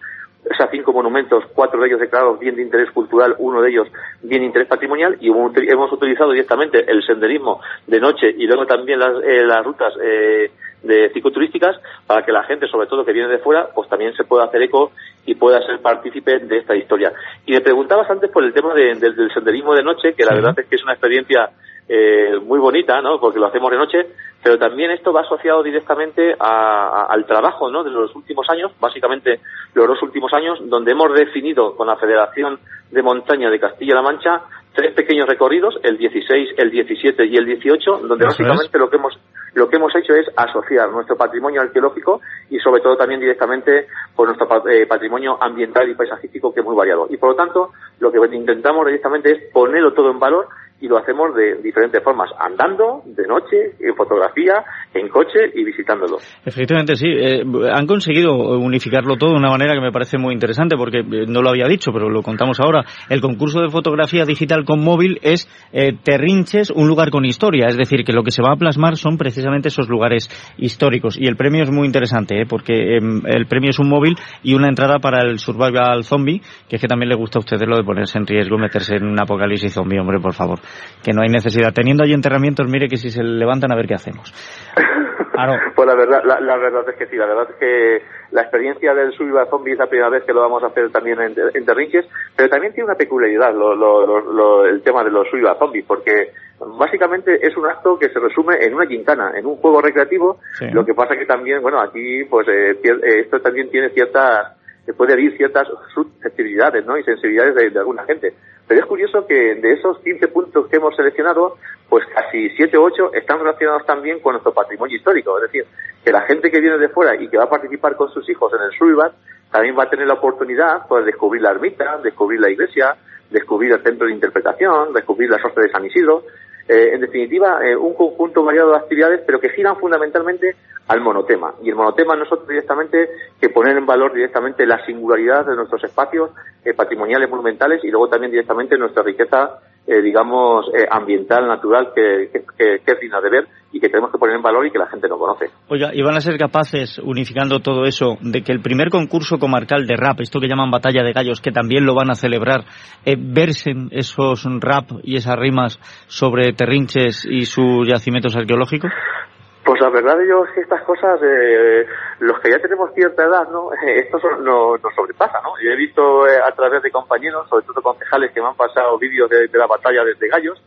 o sea, cinco monumentos, cuatro de ellos declarados bien de interés cultural, uno de ellos bien de interés patrimonial y hemos uti- hemos utilizado directamente el senderismo de noche y luego también las, eh, las rutas eh, de cicloturísticas para que la gente, sobre todo que viene de fuera, pues también se pueda hacer eco y pueda ser partícipe de esta historia. Y me preguntabas antes por el tema de- del- del senderismo de noche, que la verdad es que es una experiencia eh, muy bonita, ¿no? Porque lo hacemos de noche, pero también esto va asociado directamente a- a- al trabajo, ¿no? De los últimos años, básicamente los dos últimos años, donde hemos definido con la Federación de Montaña de Castilla-La Mancha tres pequeños recorridos, el 16, el 17 y el 18, donde es. básicamente lo que hemos lo que hemos hecho es asociar nuestro patrimonio arqueológico y sobre todo también directamente por nuestro eh, patrimonio ambiental y paisajístico que es muy variado. Y por lo tanto, lo que directamos directamente es ponerlo todo en valor y lo hacemos de diferentes formas, andando, de noche, en fotografía, en coche y visitándolo. Efectivamente, sí. Eh, han conseguido unificarlo todo de una manera que me parece muy interesante porque eh, no lo había dicho, pero lo contamos ahora. El concurso de fotografía digital con móvil es eh, Terrinches, un lugar con historia. Es decir, que lo que se va a plasmar son precisamente esos lugares históricos. Y el premio es muy interesante, ¿eh? porque em, el premio es un móvil y una entrada para el Survival Zombie, que es que también le gusta a ustedes lo de ponerse en riesgo, meterse en un apocalipsis zombie, hombre, por favor. Que no hay necesidad. Teniendo ahí enterramientos, mire que si se levantan a ver qué hacemos. *laughs* Pues la verdad, la, la verdad es que sí, la verdad es que la experiencia del Survival Zombie es la primera vez que lo vamos a hacer también en, en Terrinches, pero también tiene una peculiaridad lo, lo- lo- lo- el tema de los Survival Zombies, porque básicamente es un acto que se resume en una quincana, en un juego recreativo, lo que pasa que también, bueno, aquí pues eh, eh, esto también tiene ciertas puede abrir ciertas susceptibilidades ¿no? y sensibilidades de, de alguna gente. Pero es curioso que de esos 15 puntos que hemos seleccionado, pues casi 7 o 8 están relacionados también con nuestro patrimonio histórico. Es decir, que la gente que viene de fuera y que va a participar con sus hijos en el Survival también va a tener la oportunidad pues, de descubrir la ermita, descubrir la iglesia, descubrir el centro de interpretación, descubrir la sorte de San Isidro. Eh, en definitiva, eh, un conjunto variado de actividades, pero que giran fundamentalmente al monotema. Y el monotema no es otro directamente que poner en valor directamente la singularidad de nuestros espacios eh, patrimoniales, monumentales y luego también directamente nuestra riqueza eh, digamos, eh, ambiental, natural, que, que, que, es digna de ver y que tenemos que poner en valor y que la gente no conoce. Oiga, ¿y van a ser capaces, unificando todo eso, de que el primer concurso comarcal de rap, esto que llaman Batalla de Gallos, que también lo van a celebrar, eh, versen esos rap y esas rimas sobre Terrinches y sus yacimientos arqueológicos? Pues la verdad yo es que estas cosas, eh, los que ya tenemos cierta edad, ¿no? *laughs* esto no, nos sobrepasa, ¿no? Yo he visto eh, a través de compañeros, sobre todo concejales, que me han pasado vídeos de, la batalla desde gallos,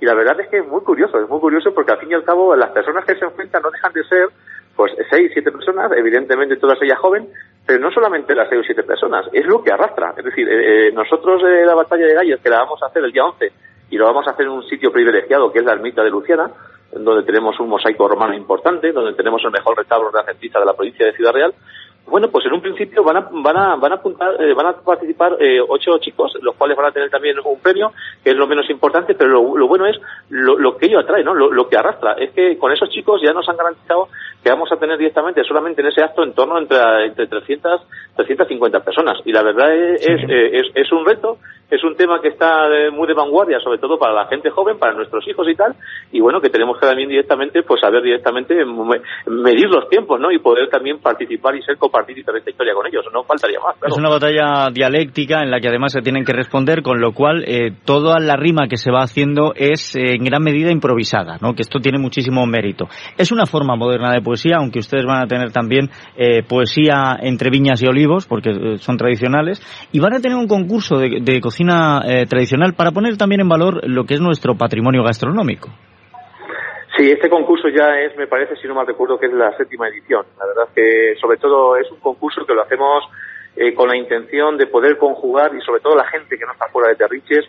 y la verdad es que es muy curioso, es muy curioso porque al fin y al cabo las personas que se enfrentan no dejan de ser, pues, seis, siete personas, evidentemente todas ellas jóvenes, pero no solamente las seis o siete personas, es lo que arrastra. Es decir, eh, nosotros la batalla de gallos, que la vamos a hacer el día 11, y lo vamos a hacer en un sitio privilegiado, que es la ermita de Luciana, donde tenemos un mosaico romano importante, donde tenemos el mejor retablo renacentista de la provincia de Ciudad Real. Bueno, pues en un principio van a, van a, van a, apuntar, eh, van a participar eh, ocho chicos, los cuales van a tener también un premio, que es lo menos importante, pero lo, bueno es lo, que ello atrae, ¿no? Lo, que arrastra. Es que con esos chicos ya nos han garantizado que vamos a tener directamente solamente en ese acto en torno entre, entre 300, 350 personas. Y la verdad es, eh, es, es un reto es un tema que está muy de vanguardia, sobre todo para la gente joven, para nuestros hijos y tal, y bueno, que tenemos que también directamente, pues saber directamente medir los tiempos, ¿no? Y poder también participar y ser historia con ellos, no faltaría más. Es una batalla dialéctica en la que además se tienen que responder, con lo cual eh, toda la rima que se va haciendo es eh, en gran medida improvisada, ¿no? Que esto tiene muchísimo mérito. Es una forma moderna de poesía, aunque ustedes van a tener también eh, poesía entre viñas y olivos, porque eh, son tradicionales, y van a tener un concurso de, de cocina eh, tradicional para poner también en valor lo que es nuestro patrimonio gastronómico. Sí, este concurso ya es, me parece, si no mal recuerdo, que es la séptima edición. La verdad que, sobre todo, es un concurso que lo hacemos eh, con la intención de poder conjugar y, sobre todo, la gente que no está fuera de Terriches,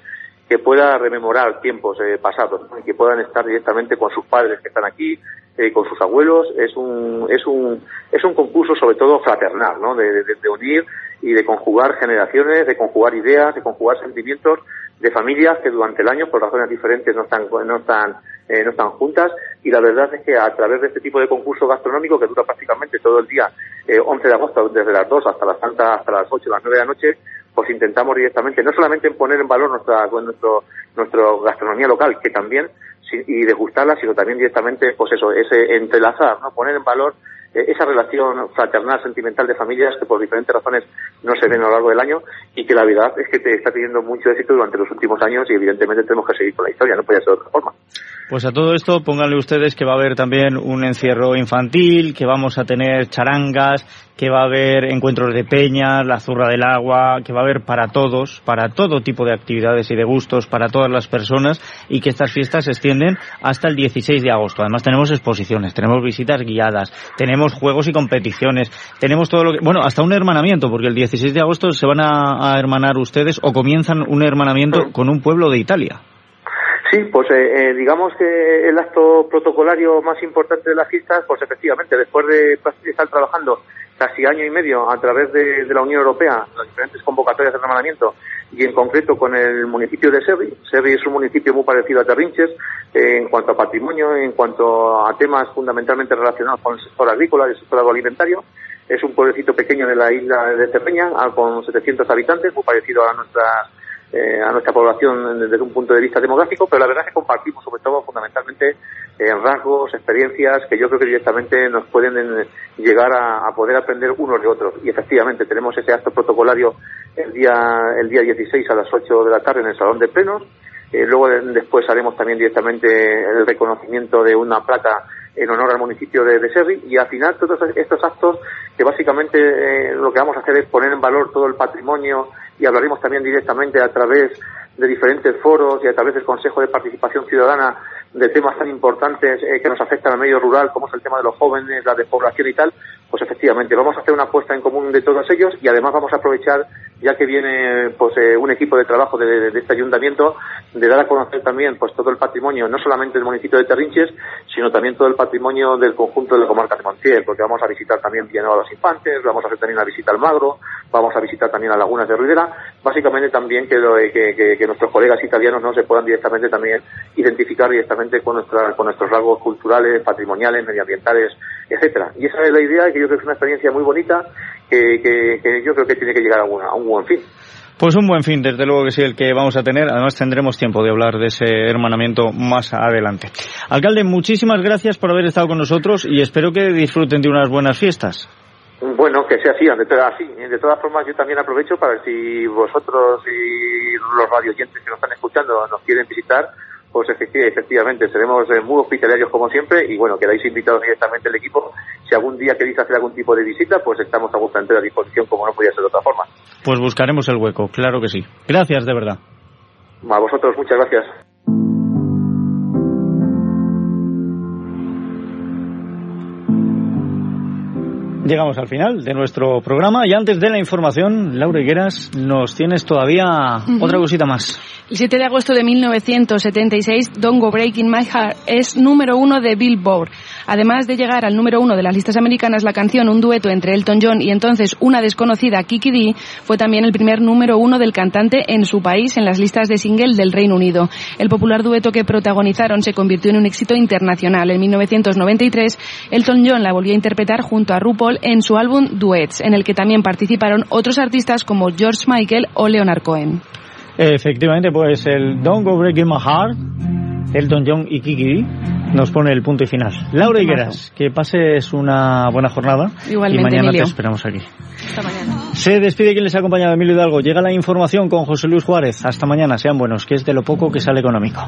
que pueda rememorar tiempos eh, pasados y que puedan estar directamente con sus padres que están aquí, eh, con sus abuelos. Es un, es un, es un concurso sobre todo fraternal, ¿no? De, de, unir y de conjugar generaciones, de conjugar ideas, de conjugar sentimientos de familias que durante el año, por razones diferentes, no están, no están, eh, no están juntas. Y la verdad es que a través de este tipo de concurso gastronómico que dura prácticamente todo el día, eh, 11 de agosto, desde las 2 hasta las tantas, hasta las 8, las 9 de la noche, pues intentamos directamente, no solamente en poner en valor nuestra, nuestro, nuestra gastronomía local, que también, y degustarla, sino también directamente, pues eso, ese entrelazar, ¿no? Poner en valor esa relación fraternal, sentimental de familias que por diferentes razones no se ven a lo largo del año y que la verdad es que te está teniendo mucho éxito durante los últimos años y evidentemente tenemos que seguir con la historia, no puede ser de otra forma. Pues a todo esto pónganle ustedes que va a haber también un encierro infantil, que vamos a tener charangas, que va a haber encuentros de peñas, la zurra del agua, que va a haber para todos, para todo tipo de actividades y de gustos, para todas las personas y que estas fiestas se extienden hasta el 16 de agosto. Además tenemos exposiciones, tenemos visitas guiadas, tenemos juegos y competiciones, tenemos todo lo que... Bueno, hasta un hermanamiento, porque el 16 de agosto se van a, hermanar ustedes o comienzan un hermanamiento con un pueblo de Italia. Sí, pues eh, eh, digamos que el acto protocolario más importante de las fiestas, pues efectivamente, después de estar trabajando casi año y medio a través de, la Unión Europea, las diferentes convocatorias de hermanamiento, y en concreto con el municipio de Serri. Serri es un municipio muy parecido a Terrinches eh, en cuanto a patrimonio, en cuanto a temas fundamentalmente relacionados con el sector agrícola y el sector agroalimentario. Es un pueblecito pequeño de la isla de Cerreña, con 700 habitantes, muy parecido a nuestra eh, a nuestra población desde un punto de vista demográfico, pero la verdad es que compartimos sobre todo fundamentalmente eh, rasgos, experiencias que yo creo que directamente nos pueden eh, llegar a, poder aprender unos de otros. Y efectivamente tenemos ese acto protocolario el día, el día 16 a las 8 de la tarde en el Salón de Plenos. luego después haremos también directamente el reconocimiento de una placa en honor al municipio de, Serri y al final todos estos actos que básicamente lo que vamos a hacer es poner en valor todo el patrimonio y hablaremos también directamente a través de diferentes foros y a través del Consejo de Participación Ciudadana de temas tan importantes eh, que nos afectan al medio rural, como es el tema de los jóvenes, la despoblación y tal, pues efectivamente vamos a hacer una apuesta en común de todos ellos y además vamos a aprovechar, ya que viene pues eh, un equipo de trabajo de, este ayuntamiento, de dar a conocer también pues todo el patrimonio, no solamente del municipio de Terrinches, sino también todo el patrimonio del conjunto de la comarca de Montiel, porque vamos a visitar también Villanueva a los Infantes, vamos a hacer también una visita al Magro, vamos a visitar también a Lagunas de Ruidera, básicamente también que, que, que nuestros colegas italianos no se puedan directamente también identificar directamente con, nuestra, con nuestros rasgos culturales, patrimoniales, medioambientales, etcétera. Y esa es la idea que yo creo que es una experiencia muy bonita que, que, yo creo que tiene que llegar a, una, a un buen fin. Pues un buen fin, desde luego que sí, el que vamos a tener. Además tendremos tiempo de hablar de ese hermanamiento más adelante. Alcalde, muchísimas gracias por haber estado con nosotros y espero que disfruten de unas buenas fiestas. Bueno, que sea así, de, así. De todas formas, yo también aprovecho para si vosotros y los radioyentes que nos están escuchando nos quieren visitar, pues efectivamente, seremos eh, muy hospitalarios como siempre y bueno, quedáis invitados directamente al equipo. Si algún día queréis hacer algún tipo de visita, pues estamos a vuestra entera disposición como no podía ser de otra forma. Pues buscaremos el hueco, claro que sí. Gracias, de verdad. A vosotros, muchas gracias. Llegamos al final de nuestro programa y antes de la información, Laura Higueras, nos tienes todavía otra cosita más. El 7 de agosto de 1976, Don't Go Breaking My Heart es número uno de Billboard. Además de llegar al número uno de las listas americanas, la canción, un dueto entre Elton John y entonces una desconocida Kiki Dee, fue también el primer número uno del cantante en su país en las listas de single del Reino Unido. El popular dueto que protagonizaron se convirtió en un éxito internacional. En 1993, Elton John la volvió a interpretar junto a RuPaul en su álbum Duets, en el que también participaron otros artistas como George Michael o Leonard Cohen. Efectivamente, pues el Don't Go Breaking My Heart, Elton John y Kiki nos pone el punto y final. Laura Higueras, que pases una buena jornada. Igualmente, y mañana Emilio. te esperamos aquí. Hasta mañana. Se despide quien les ha acompañado, Emilio Hidalgo. Llega la información con José Luis Juárez. Hasta mañana, sean buenos, que es de lo poco que sale económico.